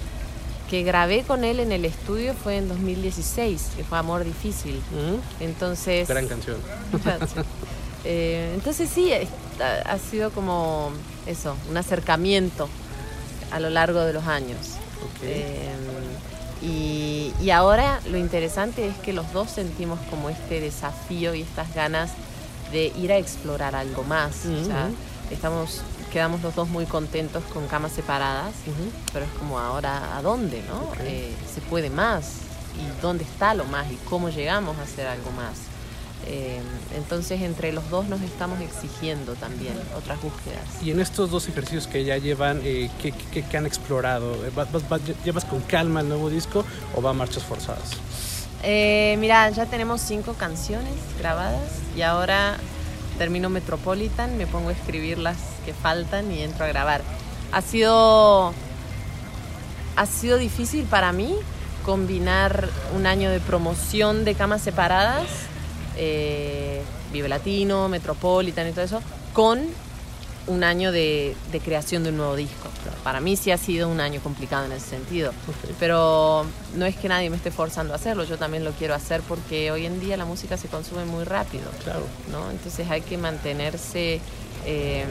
S12: que grabé con él en el estudio fue en 2016, que fue Amor Difícil. Entonces.
S13: Gran canción.
S12: Eh, entonces sí, ha sido como eso, un acercamiento a lo largo de los años. Y, y ahora lo interesante es que los dos sentimos como este desafío y estas ganas de ir a explorar algo más. O sea, estamos, quedamos los dos muy contentos con camas separadas, pero es como ahora, ¿a dónde? No?
S13: Ok.
S12: Eh, ¿Se puede más? ¿Y dónde está lo más? ¿Y cómo llegamos a hacer algo más? Eh, entonces entre los dos nos estamos exigiendo también otras búsquedas.
S13: Y en estos dos ejercicios que ya llevan, eh, ¿qué, qué- qué han explorado? Eh, ¿Vas- vas- vas- ¿Llevas con calma el nuevo disco o va a marchas forzadas?
S12: Eh, mira, ya tenemos cinco canciones grabadas y ahora termino Metropolitan, me pongo a escribir las que faltan y entro a grabar. Ha sido ha sido difícil para mí combinar un año de promoción de camas separadas, eh, Vive Latino, Metropolitan y todo eso, con un año de, de creación de un nuevo disco. Para mí sí ha sido un año complicado en ese sentido, pero no es que nadie me esté forzando a hacerlo, yo también lo quiero hacer porque hoy en día la música se consume muy rápido,
S13: Claro.
S12: ¿no? Entonces hay que mantenerse, eh,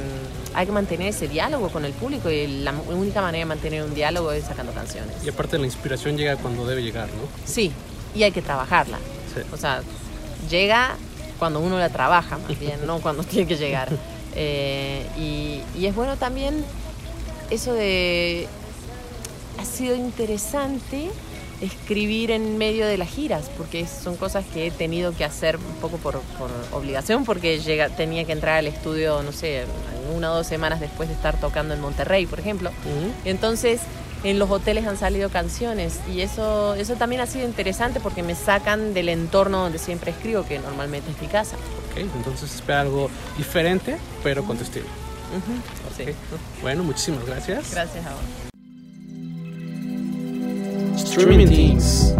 S12: hay que mantener ese diálogo con el público y la única manera de mantener un diálogo es sacando canciones.
S13: Y aparte la inspiración llega cuando debe llegar, ¿no?
S12: Sí, y hay que trabajarla.
S13: Sí.
S12: O sea, llega cuando uno la trabaja, más bien, no cuando tiene que llegar. Eh, y, y es bueno también eso de... Ha sido interesante escribir en medio de las giras, porque son cosas que he tenido que hacer un poco por, por obligación, porque llega, tenía que entrar al estudio, no sé, una o dos semanas después de estar tocando en Monterrey, por ejemplo. Entonces, en los hoteles han salido canciones y eso, eso también ha sido interesante porque me sacan del entorno donde siempre escribo, que normalmente es mi casa.
S13: Ok, entonces espera algo diferente, pero con tu estilo.
S12: Sí.
S13: Ok. Bueno, muchísimas gracias.
S12: Gracias a vos.
S2: Streaming Things.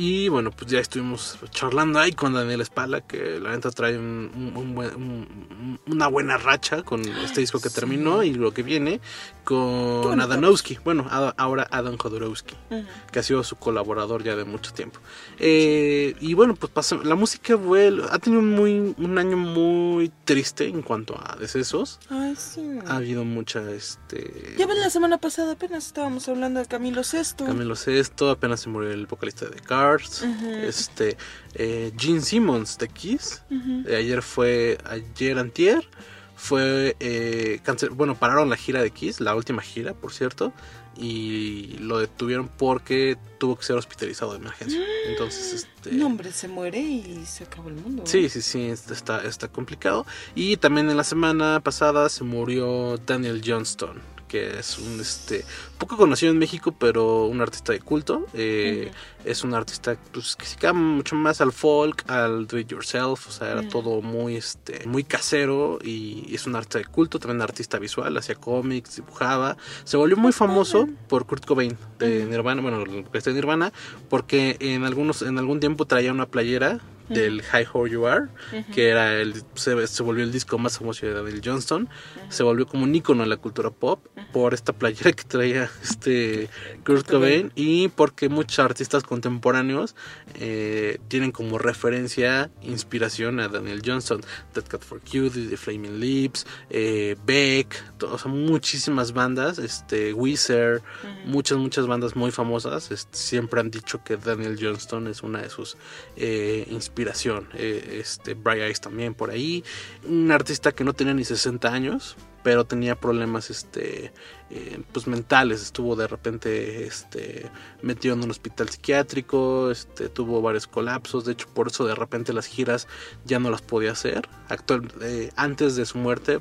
S2: Y bueno, pues ya estuvimos charlando ahí con Daniel Espala, que la neta trae un- un- buen- un- una buena racha con este disco que terminó y lo que viene con Adanowski. Bueno, ahora Adam Jodorowsky,
S1: Ujú.
S2: que ha sido su colaborador ya de mucho tiempo. Eh, y bueno, pues pasó- la música ha tenido un, muy, un año muy triste en cuanto a decesos.
S1: Ay, sí.
S2: Ha habido mucha, este...
S1: Ya ves, la semana pasada apenas estábamos hablando de Camilo Sesto.
S2: Camilo Sesto, apenas se murió el vocalista de Este, eh, Gene Simmons de Kiss. Eh, ayer fue, ayer antier, fue, eh, cancel- bueno, pararon la gira de Kiss, la última gira, por cierto, y lo detuvieron porque tuvo que ser hospitalizado de emergencia. Entonces, este...
S1: No, hombre, se muere y se acabó el mundo.
S2: Sí, sí, sí, está, está complicado. Y también en la semana pasada se murió Daniel Johnston, que es un este poco conocido en México, pero un artista de culto. Eh, Es un artista pues, que se queda mucho más al folk, al do it yourself, o sea, era todo muy este muy casero y es un artista de culto, también artista visual, hacía cómics, dibujaba. Se volvió muy famoso por Kurt Cobain de Nirvana, bueno, el vocalista de Nirvana, porque en algunos en algún tiempo traía una playera del High How You Are, que era el se, se volvió el disco más famoso de Daniel Johnston, se volvió como un ícono en la cultura pop por esta playera que traía este Kurt Cobain. Y porque muchos artistas contemporáneos eh, tienen como referencia inspiración a Daniel Johnston, Dead Cat for Cutie, The Flaming Lips, eh, Beck, o sea, muchísimas bandas, este Weezer, muchas muchas bandas muy famosas, este, siempre han dicho que Daniel Johnston es una de sus eh, inspiración, eh, este Bright Eyes también por ahí, un artista que no tenía ni 60 años, pero tenía problemas este eh, pues mentales estuvo de repente este metido en un hospital psiquiátrico este tuvo varios colapsos de hecho por eso de repente las giras ya no las podía hacer actual eh, antes de su muerte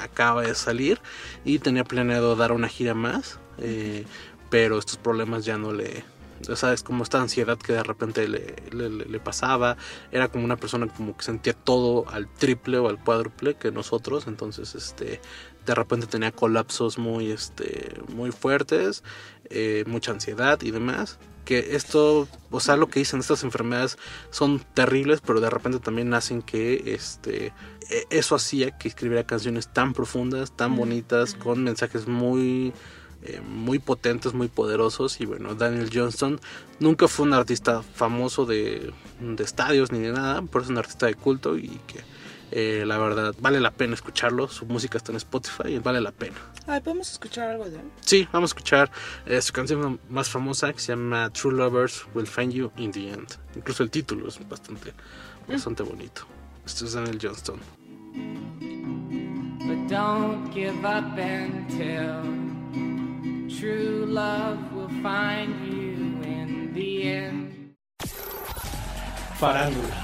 S2: acaba de salir y tenía planeado dar una gira más eh, pero estos problemas ya no le o sea, es como esta ansiedad que de repente le, le- le- le pasaba. Era como una persona como que sentía todo al triple o al cuádruple que nosotros. Entonces, este, de repente tenía colapsos muy, este, muy fuertes, eh, mucha ansiedad y demás. Que esto, o sea, lo que dicen estas enfermedades son terribles, pero de repente también hacen que, este, e- eso hacía que escribiera canciones tan profundas, tan bonitas, con mensajes muy eh, muy potentes, muy poderosos. Y bueno, Daniel Johnston nunca fue un artista famoso de, de estadios ni de nada, pero es un artista de culto y que eh, la verdad vale la pena escucharlo. Su música está en Spotify y vale la pena.
S1: Ay, ¿podemos escuchar algo de él?
S2: Sí, vamos a escuchar eh, su canción más famosa que se llama True Lovers Will Find You in the End. Incluso el título es bastante, bastante bonito. Esto es Daniel Johnston.
S6: But don't give up until true love will find you in the end.
S13: Farándula.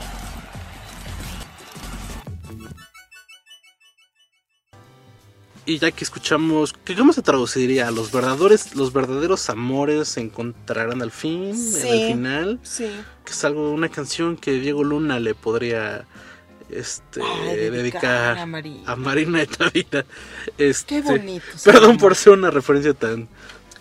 S2: Y ya que escuchamos, ¿qué cómo se traduciría? ¿Los verdaderos, los verdaderos amores se encontrarán al fin, en
S1: Sí.
S2: el final?
S1: Sí.
S2: Que es algo, una canción que Diego Luna le podría este
S1: Ay,
S2: dedicar
S1: a Marina.
S2: a Marina. Este,
S1: Qué bonito,
S2: Perdón por ser una referencia tan,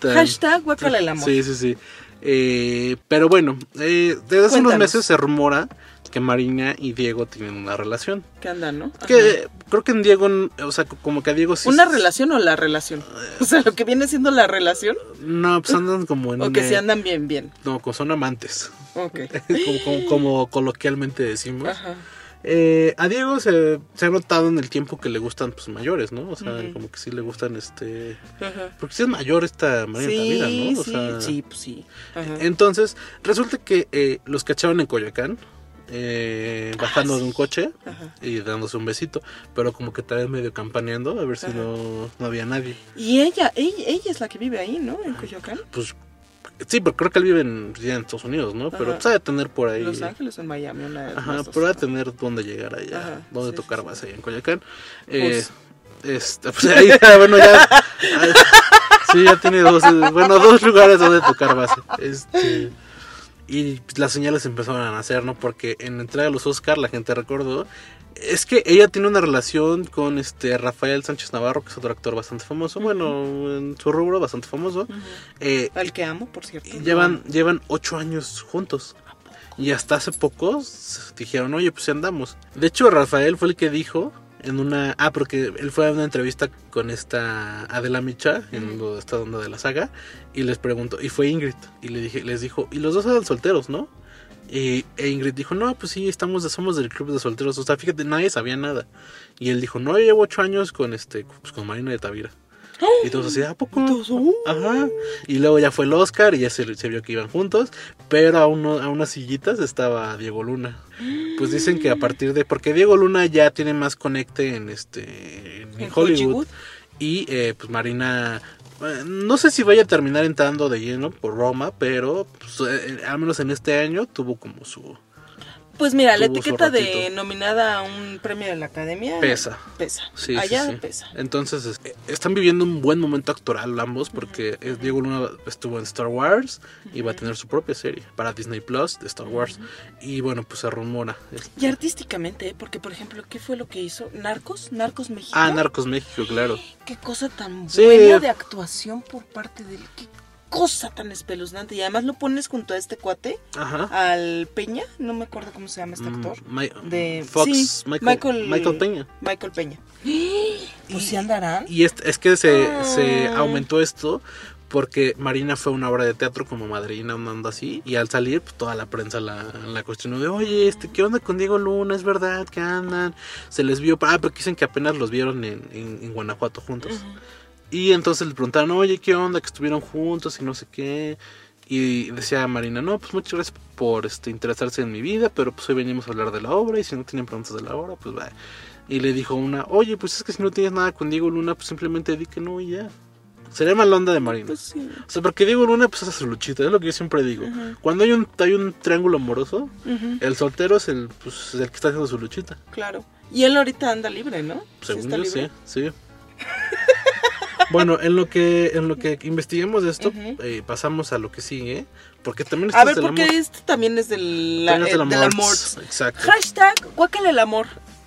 S2: tan
S1: Hashtag guácala el amor.
S2: Sí, sí, sí. Eh, pero bueno, eh, desde hace unos meses se rumora que Marina y Diego tienen una relación.
S1: ¿Qué andan, no? Ajá.
S2: Que creo que en Diego, o sea, como que a Diego sí.
S1: ¿Una relación o la relación? O sea, lo que viene siendo la relación.
S2: No, pues andan como en
S1: O que si andan bien, bien.
S2: No, como son amantes.
S1: Ok.
S2: como, como- como coloquialmente decimos.
S1: Ajá.
S2: Eh, a Diego se, se ha notado en el tiempo que le gustan pues mayores, ¿no? O sea, como que sí le gustan este... Porque sí es mayor esta Marina
S1: Sí,
S2: Tavira, ¿no? O
S1: sí,
S2: sea,
S1: sí, pues sí. Ajá.
S2: Entonces, resulta que eh, los cacharon en Coyoacán, eh, bajando de un coche
S1: Ah, Ajá.
S2: y dándose un besito, pero como que tal vez medio campaneando a ver si no, no había nadie.
S1: Y ella, ella, ella es la que vive ahí, ¿no? En Coyoacán.
S2: Pues sí, pero creo que él vive en, ya en Estados Unidos, ¿no? Pero
S1: Ajá.
S2: pues ha de tener por ahí...
S1: Los Ángeles o en Miami, una de
S2: Ajá, pero va a tener dónde llegar allá,
S1: Ajá,
S2: dónde
S1: sí,
S2: tocar
S1: sí,
S2: base allá en Coyoacán.
S1: Pues.
S2: Eh, este, pues ahí, ya, bueno, ya. ah, sí, ya tiene dos, eh, bueno, dos lugares donde tocar base. Este, y las señales empezaron a nacer, ¿no? Porque en la entrega de los Oscar la gente recordó. Es que ella tiene una relación con este Rafael Sánchez Navarro, que es otro actor bastante famoso, bueno, en su rubro bastante famoso. Eh,
S1: Al que amo, por cierto.
S2: llevan, llevan ocho años juntos. Y hasta hace poco dijeron, oye, pues andamos. De hecho, Rafael fue el que dijo en una... Ah, porque él fue a una entrevista con esta Adela Micha, en lo- esta onda de la saga, y les preguntó, y fue Ingrid, y le dije, les dijo, y los dos eran solteros, ¿no? Y e Ingrid dijo, no, pues sí, estamos, somos del club de solteros. O sea, fíjate, nadie sabía nada. Y él dijo, no, yo llevo ocho años con este, pues con Marina de Tavira. Y todos así, ¿a poco? Ajá. Y luego ya fue el Oscar y ya se, se vio que iban juntos. Pero a, uno, a unas sillitas estaba Diego Luna. Pues dicen que a partir de. Porque Diego Luna ya tiene más conecte en este. En,
S1: En
S2: Hollywood.
S1: Hollywood.
S2: Y eh, pues Marina. eh, No sé si vaya a terminar entrando de lleno por Roma, pero pues, eh, al menos en este año tuvo como su.
S1: Pues mira, la etiqueta de nominada a un premio de la academia
S2: Pesa.
S1: Pesa.
S2: Sí,
S1: Allá
S2: sí.
S1: pesa.
S2: Entonces es- eh, están viviendo un buen momento actoral ambos porque eh, Diego Luna estuvo en Star Wars y va a tener su propia serie para Disney Plus de Star Wars y bueno pues se rumora.
S1: Y artísticamente, ¿eh? porque por ejemplo, ¿qué fue lo que hizo? ¿Narcos? ¿Narcos México?
S2: Ah, Narcos México, claro.
S1: Qué cosa tan buena de actuación por parte del... Qué cosa tan espeluznante. Y además lo pones junto a este cuate,
S2: Ajá.
S1: al Peña, no me acuerdo cómo se llama este actor.
S2: Mm, Mi-
S1: de
S2: Fox,
S1: sí,
S2: Michael- Michael Peña.
S1: Michael Peña. Pues sí andarán.
S2: Y es, es que se, se
S1: Ah.
S2: aumentó esto porque Marina fue una obra de teatro como madrina, una onda así, y al salir pues, toda la prensa la, la cuestionó de, oye, este, ¿qué onda con Diego Luna? ¿Es verdad que andan? Se les vio, ah, porque dicen que apenas los vieron en, en- en Guanajuato juntos. Y entonces le preguntaron, oye, ¿qué onda? Que estuvieron juntos y no sé qué. Y decía Marina, no, pues muchas gracias por este, interesarse en mi vida, pero pues hoy venimos a hablar de la obra y si no tienen preguntas de la obra, pues va. Y le dijo una, oye, pues es que si no tienes nada con Diego Luna, pues simplemente di que no y ya. Sería mala onda de Marina.
S1: Pues sí.
S2: O sea, porque Diego Luna pues hace su luchita, es lo que yo siempre digo. Cuando hay un, hay un triángulo amoroso, el soltero es el, pues, el que está haciendo su luchita.
S1: Claro. Y él ahorita anda libre, ¿no?
S2: Según yo,
S1: libre.
S2: sí, sí. Bueno, en lo que en lo que investiguemos esto, eh, pasamos a lo que sigue, porque también
S1: A ver,
S2: del
S1: porque
S2: amor.
S1: este también es del, la, eh,
S2: del
S1: del
S2: amor. Exacto.
S1: Hashtag el amor.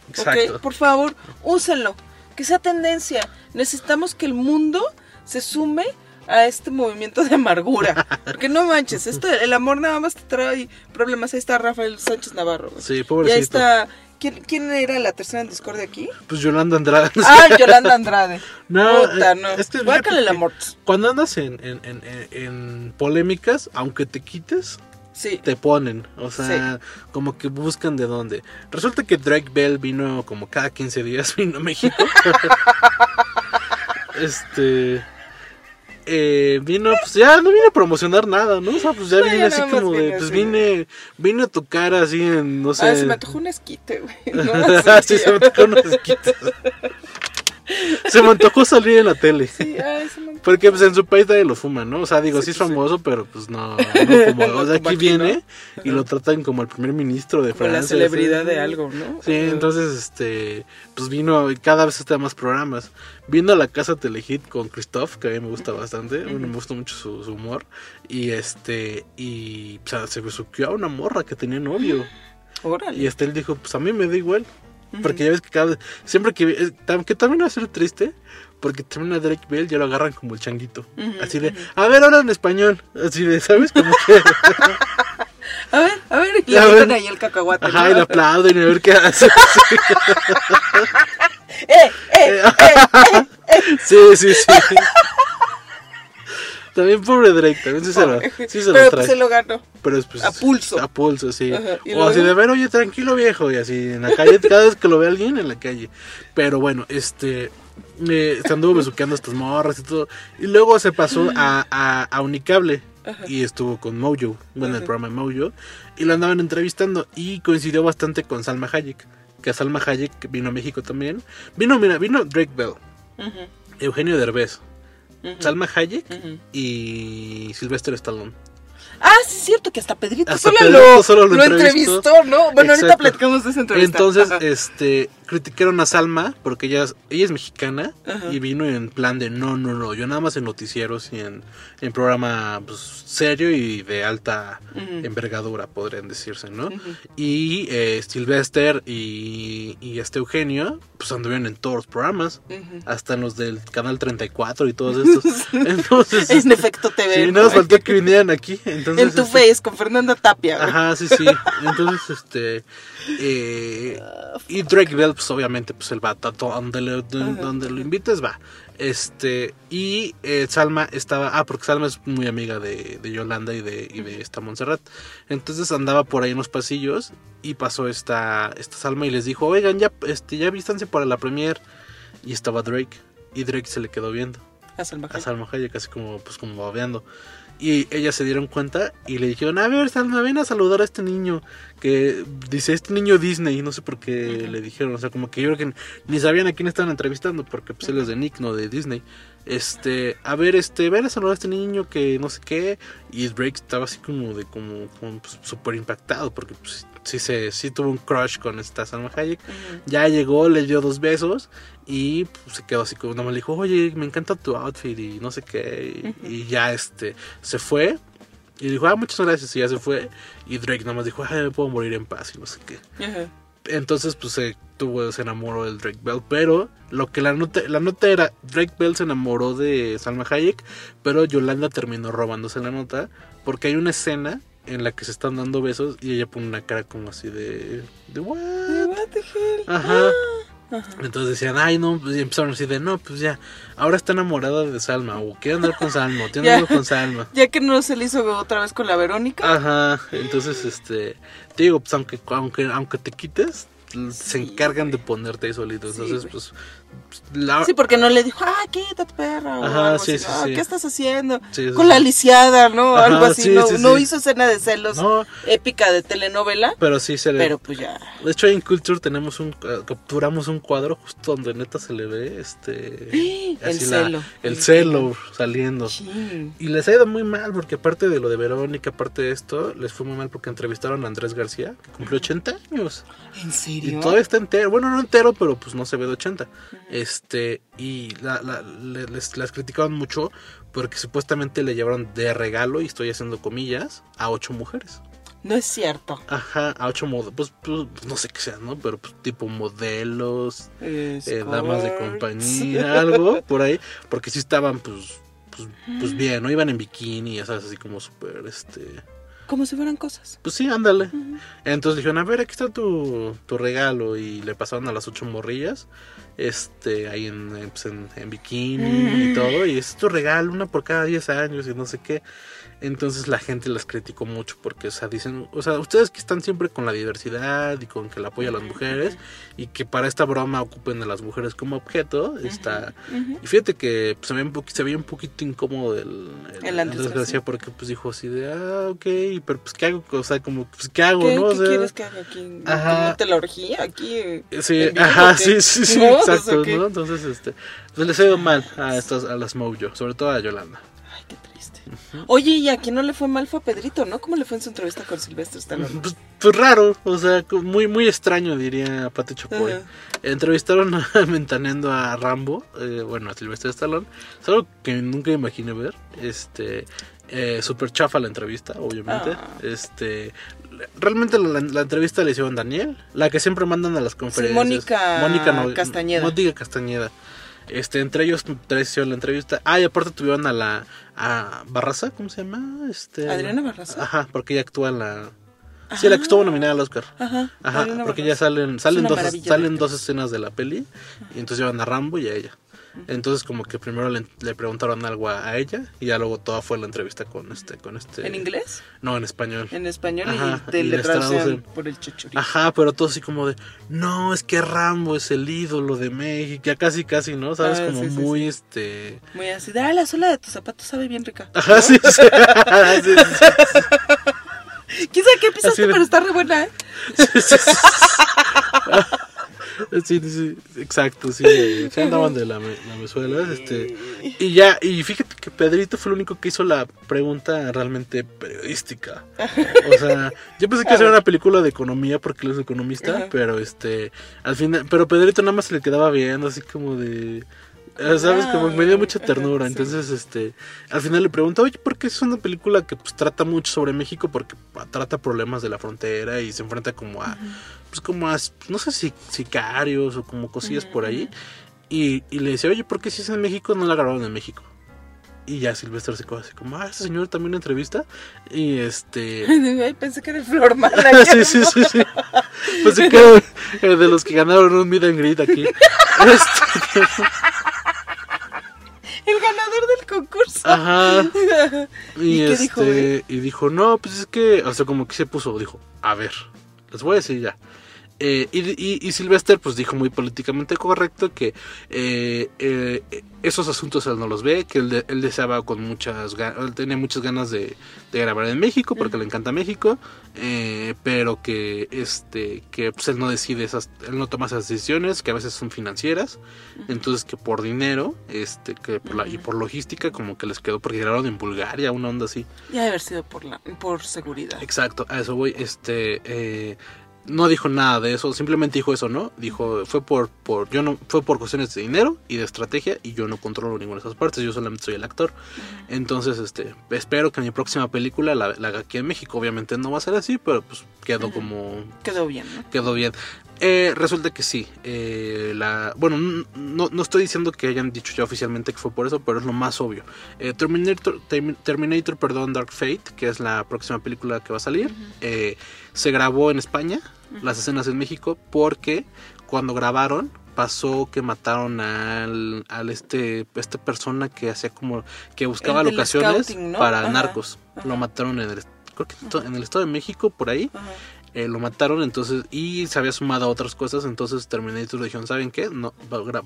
S2: Exacto.
S1: Ok, por favor, úsenlo. Que sea tendencia. Necesitamos que el mundo se sume a este movimiento de amargura. Porque no manches, esto, el amor nada más te trae problemas. Ahí está Rafael Sánchez Navarro. güey.
S2: Sí,
S1: Y
S2: pobrecito.
S1: ahí está. ¿Quién, quién era la tercera en discordia aquí?
S2: Pues Yolanda Andrade.
S1: Ah, Yolanda Andrade.
S2: No,
S1: Puta,
S2: eh,
S1: no.
S2: es que
S1: Guácale amor.
S2: Cuando andas en, en, en, en- en polémicas, aunque te quites,
S1: Sí.
S2: te ponen. O sea, como que buscan de dónde. Resulta que Drake Bell vino como cada 15 días, vino a México. este. Eh, vino, pues ya no vine a promocionar nada, ¿no? O sea, pues ya
S1: No,
S2: vine
S1: ya
S2: así como de, pues
S1: así.
S2: vine, vine a tocar así en, no sé.
S1: Ah, se me antojó un esquite, güey. ¿no?
S2: sí, se me antojó unos esquites. Se me antojó salir en la tele.
S1: Sí, ay, se me antojó.
S2: Porque pues en su país nadie lo fuma, ¿no? O sea, digo, sí, es famoso, pero pues no, no como, o sea, aquí viene y lo tratan como el primer ministro de
S1: Como la
S2: Francia.
S1: celebridad
S2: ¿sí?
S1: de algo, ¿no?
S2: Sí, entonces, este, pues vino, y cada vez está más programas. Vino a la casa Telehit con Christoph, que a mí me gusta bastante, bueno, me gusta mucho su, su humor. Y este, y, o sea, se besuqueó a una morra que tenía novio.
S1: Órale.
S2: Y este, él dijo, pues a mí me da igual. Porque ya ves que cada vez- siempre que, eh, que también va a ser triste, porque termina Drake Bell ya lo agarran como el changuito. Así de, a ver, ahora en español. Así de, ¿sabes? Como que,
S1: A ver, a ver, y le
S2: A
S1: meten ahí el cacahuate.
S2: ajá,
S1: ¿no?
S2: y le aplauden y a ver qué hace.
S1: ¡Eh, eh, eh!
S2: Sí, sí, sí. También pobre Drake, también sí se lo, sí se lo
S1: Pero
S2: trae.
S1: pues se lo ganó.
S2: Pero es, pues,
S1: A pulso.
S2: A pulso, sí.
S1: Ajá, ¿y
S2: O así de ver, oye, tranquilo viejo, y así en la calle, cada vez que lo ve alguien en la calle. Pero bueno, este, eh, se anduvo besuqueando a estas morras y todo. Y luego se pasó a, a, a Unicable.
S1: Ajá.
S2: Y estuvo con Mojo, bueno, el programa de Mojo. Y lo andaban entrevistando. Y coincidió bastante con Salma Hayek. Que Salma Hayek vino a México también. Vino, mira, vino Drake Bell, Eugenio Derbez, Salma Hayek y Sylvester Stallone.
S1: Ah, sí es cierto que hasta Pedrito
S2: Hasta
S1: solo, lo,
S2: solo lo
S1: lo
S2: entrevistó.
S1: ¿no? Bueno, ahorita platicamos de esa entrevista.
S2: Entonces,
S1: Ajá.
S2: este, criticaron a Salma porque ella, es- ella es mexicana
S1: Ajá.
S2: y vino en plan de no, no, no, yo nada más en noticieros y en, en programa pues, serio y de alta envergadura, podrían decirse, ¿no? Y eh, Sylvester y, y este Eugenio, pues anduvieron en todos los programas, hasta en los del canal 34 y todos estos. Entonces,
S1: En
S2: este,
S1: efecto TV.
S2: Sí, nada más faltó que vinieran aquí. Entonces,
S1: en tu
S2: este,
S1: face con Fernanda Tapia.
S2: Ajá, sí, sí. Entonces, este. eh, y Drake Bell, pues obviamente, pues él va a to- donde, le- donde, lo invites, va. Este. Y eh, Salma estaba. Ah, porque Salma es muy amiga de, de Yolanda y de, y de esta Montserrat. Entonces andaba por ahí en los pasillos. Y pasó esta, esta Salma y les dijo: Oigan, ya, este, ya vístanse para la premier. Y estaba Drake. Y Drake se le quedó viendo
S1: A Salma
S2: a
S1: Hayek.
S2: Salma Hayek, así como, pues como babeando. Y ellas se dieron cuenta y le dijeron, a ver, Salma, ven a saludar a este niño. Que dice, este niño Disney, no sé por qué le dijeron. O sea, como que yo creo que ni sabían a quién estaban entrevistando, porque pues él es de Nick, no de Disney. Este, a ver, este, ven a saludar a este niño que no sé qué. Y Drake estaba así como de, como, como pues, súper impactado, porque pues sí, se, sí tuvo un crush con esta Salma Hayek. Ya llegó, le dio dos besos y pues, se quedó así como nada más le dijo, oye, me encanta tu outfit y no sé qué. Y, y ya este se fue. Y dijo, ah, muchas gracias. Y ya se fue. Y Drake nada más dijo, ay, me puedo morir en paz y no sé qué. Entonces, pues se tuvo, se enamoró del Drake Bell. Pero lo que la nota, la nota era, Drake Bell se enamoró de Salma Hayek, pero Yolanda terminó robándose la nota. Porque hay una escena en la que se están dando besos y ella pone una cara como así de... de what?
S1: What the hell?
S2: Ajá.
S1: Ajá.
S2: Entonces decían, ay, no, pues y empezaron así de, no, pues ya, ahora está enamorada de Salma, o quiere andar con Salma, o tiene algo con Salma.
S1: Ya que no se le hizo otra vez con la Verónica.
S2: Ajá, entonces, este, te digo, pues aunque, aunque, aunque te quites, se encargan de ponerte ahí solito. Entonces, pues, la-
S1: Sí, porque no le dijo, ah, quítate, perra.
S2: Ajá, sí,
S1: así.
S2: sí,
S1: Ah,
S2: sí.
S1: ¿Qué estás haciendo?
S2: Sí,
S1: Con la lisiada, ¿no?
S2: Ajá,
S1: algo así.
S2: sí,
S1: no hizo escena de celos
S2: No.
S1: épica de telenovela.
S2: pero sí se le...
S1: Pero pues ya.
S2: De hecho, en Culture tenemos un, eh, capturamos un cuadro justo donde neta se le ve, este...
S1: El
S2: la-
S1: celo.
S2: el celo saliendo. Y les ha ido muy mal porque aparte de lo de Verónica, aparte de esto, les fue muy mal porque entrevistaron a Andrés García, que cumplió 80 años.
S1: ¿En
S2: Y
S1: serio?
S2: todavía está entero, bueno, no entero, pero pues no se ve de 80. Este, y la, la- le- les, las criticaban mucho porque supuestamente le llevaron de regalo, y estoy haciendo comillas, a ocho mujeres.
S1: No es cierto.
S2: Ajá, a ocho modelos, pues, pues, no sé qué sean, ¿no? Pero pues, tipo modelos, eh, damas de compañía, algo por ahí, porque sí estaban pues, pues, pues bien, ¿no? Iban en bikini, ya sabes, así como súper, este...
S1: Como si fueran cosas.
S2: Pues sí, ándale. Entonces dijeron, a ver, aquí está tu, tu regalo. Y le pasaron a las ocho morrillas. Este, ahí en, en, pues, en- en bikini y todo. Y es tu regalo, una por cada 10 años y no sé qué. Entonces la gente las criticó mucho porque, o sea, dicen, o sea, ustedes que están siempre con la diversidad y con que el apoyo a las mujeres y que para esta broma ocupen a las mujeres como objeto, está... Y fíjate que pues, se, veía un poqui- se veía un poquito incómodo el, el,
S1: El. García
S2: porque pues dijo así de, ah, ok, pero pues qué hago, o sea, como, pues qué hago,
S1: ¿Qué,
S2: ¿no? O
S1: qué
S2: sea,
S1: quieres que haga aquí?
S2: Ajá.
S1: ¿Como te la orgía aquí?
S2: Sí, ajá, sí, sí, sí,
S1: ¿No? O sea,
S2: exacto. ¿no? Entonces, este, pues les ha ido mal a estas, a las Mojo, sobre todo a Yolanda.
S1: Oye, y a quien no le fue mal fue a Pedrito, ¿no? ¿Cómo le fue en su entrevista con Silvestre Stallone?
S2: Pues, pues raro, o sea, muy, muy extraño, diría Pati Chapoy. Entrevistaron a, mentaneando a Rambo, eh, bueno, a Silvestre Stallone. Es algo que nunca imaginé ver. Este, eh, super chafa la entrevista, obviamente.
S1: Ah.
S2: Este, realmente la, la entrevista la hicieron Daniel, la que siempre mandan a las conferencias.
S1: Mónica Castañeda.
S2: Mónica Castañeda. Este, entre ellos tres hicieron la entrevista. Ah, y aparte tuvieron a la a Barraza, ¿cómo se llama? Este,
S1: Adriana Barraza.
S2: Ajá, porque ella actúa en la Sí, la que estuvo nominada al Oscar.
S1: Ajá.
S2: Ajá, porque ya salen salen dos salen dos escenas de la peli y entonces llevan a Rambo y a ella. Entonces como que primero le, le preguntaron algo a, ella y ya luego toda fue la entrevista con este con este
S1: ¿En inglés?
S2: No, en español.
S1: En español
S2: Ajá,
S1: y te
S2: y
S1: le traducen por el chuchuri.
S2: Ajá, pero todo así como de, no, es que Rambo es el ídolo de México, ya casi casi, ¿no? Sabes,
S1: Ah,
S2: como
S1: sí, sí,
S2: muy
S1: sí.
S2: este...
S1: Muy así, de, ah, la suela de tus zapatos sabe bien rica.
S2: Ajá, sí, sí.
S1: ¿Quién sabe qué pisaste?
S2: De-
S1: Pero está re buena, ¿eh?
S2: Sí, sí, exacto, sí, se andaban de la, la mezuela, este, y ya, y fíjate que Pedrito fue el único que hizo la pregunta realmente periodística, o sea, yo pensé que era una película de economía porque él es economista,
S1: Ajá.
S2: pero este, al final, pero Pedrito nada más se le quedaba viendo así como de, sabes, como me dio mucha ternura, entonces, este, al final le pregunta, oye, ¿por qué es una película que pues trata mucho sobre México? Porque ah, trata problemas de la frontera y se enfrenta como a, pues como a, no sé si sicarios o como cosillas por ahí. Y, y le decía, oye, ¿por qué si es en México no la grabaron en México? Y ya Silvestre se quedó así como, ah, este señor también entrevista. Y este...
S1: Ay, pensé que era el Flor Mala.
S2: sí, sí, sí, sí. Sí que el de los que ganaron un meet and greet aquí. Este,
S1: El ganador del concurso.
S2: Ajá.
S1: ¿Y,
S2: Y, este,
S1: dijo,
S2: y dijo, no, pues es que, o sea, como que se puso, dijo, a ver, les voy a decir ya. Eh, y, y, y Sylvester pues dijo muy políticamente correcto que eh, eh, esos asuntos él no los ve, que él, de- él deseaba con muchas ganas, él tenía muchas ganas de, de grabar en México porque le encanta México, pero que este que pues él no decide esas, él no toma esas decisiones que a veces son financieras, entonces que por dinero, este, que por la, y por logística como que les quedó porque grabaron en Bulgaria, una onda así.
S1: Ya debe haber sido por, la, por seguridad.
S2: Exacto, a eso voy. Este, no dijo nada de eso, simplemente dijo eso, ¿no? Dijo, fue por, por, yo no, fue por cuestiones de dinero y de estrategia y yo no controlo ninguna de esas partes, yo solamente soy el actor. Entonces, este, espero que mi próxima película la, la haga aquí en México. Obviamente no va a ser así, pero pues quedó como,
S1: Quedó bien, ¿no?
S2: quedó bien. Eh, resulta que sí. eh, la, bueno, no, no estoy diciendo que hayan dicho ya oficialmente que fue por eso, pero es lo más obvio. Eh, Terminator, Termi- Terminator, perdón, Dark Fate, que es la próxima película que va a salir, eh, se grabó en España, las escenas en México, porque cuando grabaron pasó que mataron al, al este esta persona que hacía como que buscaba
S1: El
S2: locaciones
S1: scouting, ¿no?
S2: para
S1: Ajá,
S2: narcos. Lo mataron en el creo que en el estado de México por ahí. Eh, lo mataron entonces y se había sumado a otras cosas entonces Terminator dijeron saben qué no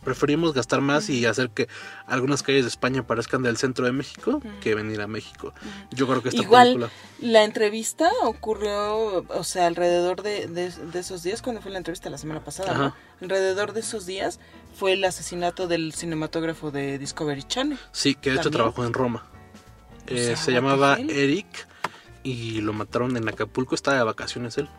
S2: preferimos gastar más y hacer que algunas calles de España parezcan del centro de México que venir a México yo creo que esta
S1: Igual,
S2: película
S1: la entrevista ocurrió, o sea, alrededor de, de- de esos días, cuando fue la entrevista la semana pasada. Alrededor de esos días fue el asesinato del cinematógrafo de Discovery Channel.
S2: sí que de hecho trabajó en Roma. Eh,
S1: sea,
S2: se llamaba? Eric y lo mataron en Acapulco estaba de vacaciones él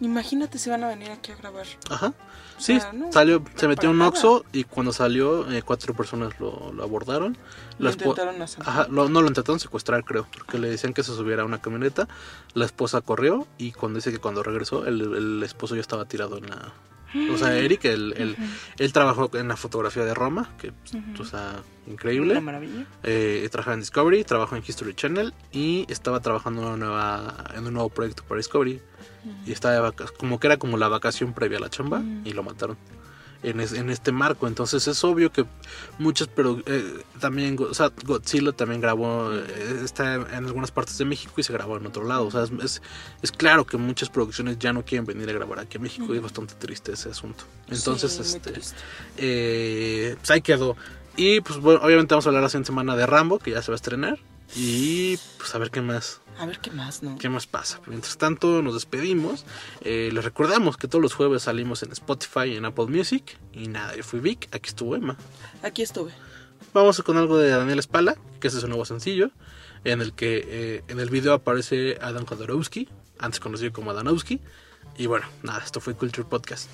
S1: Imagínate si van a venir aquí a grabar.
S2: Ajá.
S1: O
S2: Sí,
S1: sea, no,
S2: salió, se metió un. Oxxo y cuando salió eh, cuatro personas lo, lo abordaron.
S1: Lo intentaron asaltar.
S2: Ajá, lo- no lo intentaron secuestrar creo, porque le decían que se subiera a una camioneta. La esposa corrió y cuando dice que cuando regresó el, el esposo ya estaba tirado en la... O sea, Eric, él, él, él trabajó en la fotografía de Roma, que, o sea, increíble.
S1: Una maravilla.
S2: Eh, trabajaba en Discovery, trabajó en History Channel y estaba trabajando en, una nueva, en un nuevo proyecto para Discovery. Y estaba de como que era como la vacación previa a la chamba y lo mataron. En, es- en este marco, entonces es obvio que muchas, pero eh, también, Go- o sea, Godzilla también grabó, eh, está en algunas partes de México y se grabó en otro lado, o sea, es, es, es claro que muchas producciones ya no quieren venir a grabar aquí a México y es bastante triste ese asunto. Entonces,
S1: Sí,
S2: este, eh, pues ahí quedó. Y pues bueno, obviamente vamos a hablar la siguiente semana de Rambo, que ya se va a estrenar. Y pues a ver qué más,
S1: A ver qué más, ¿no?
S2: qué más pasa. Mientras tanto, nos despedimos. Eh, les recordamos que todos los jueves salimos en Spotify y en Apple Music. Y nada, yo fui Vic, aquí estuvo Emma.
S1: Aquí estuve.
S2: Vamos con algo de Daniel Espala, que ese es un nuevo sencillo. En el que eh, en el video aparece Adam Jodorowsky, antes conocido como Adanowski. Y bueno, nada, esto fue Culture Podcast.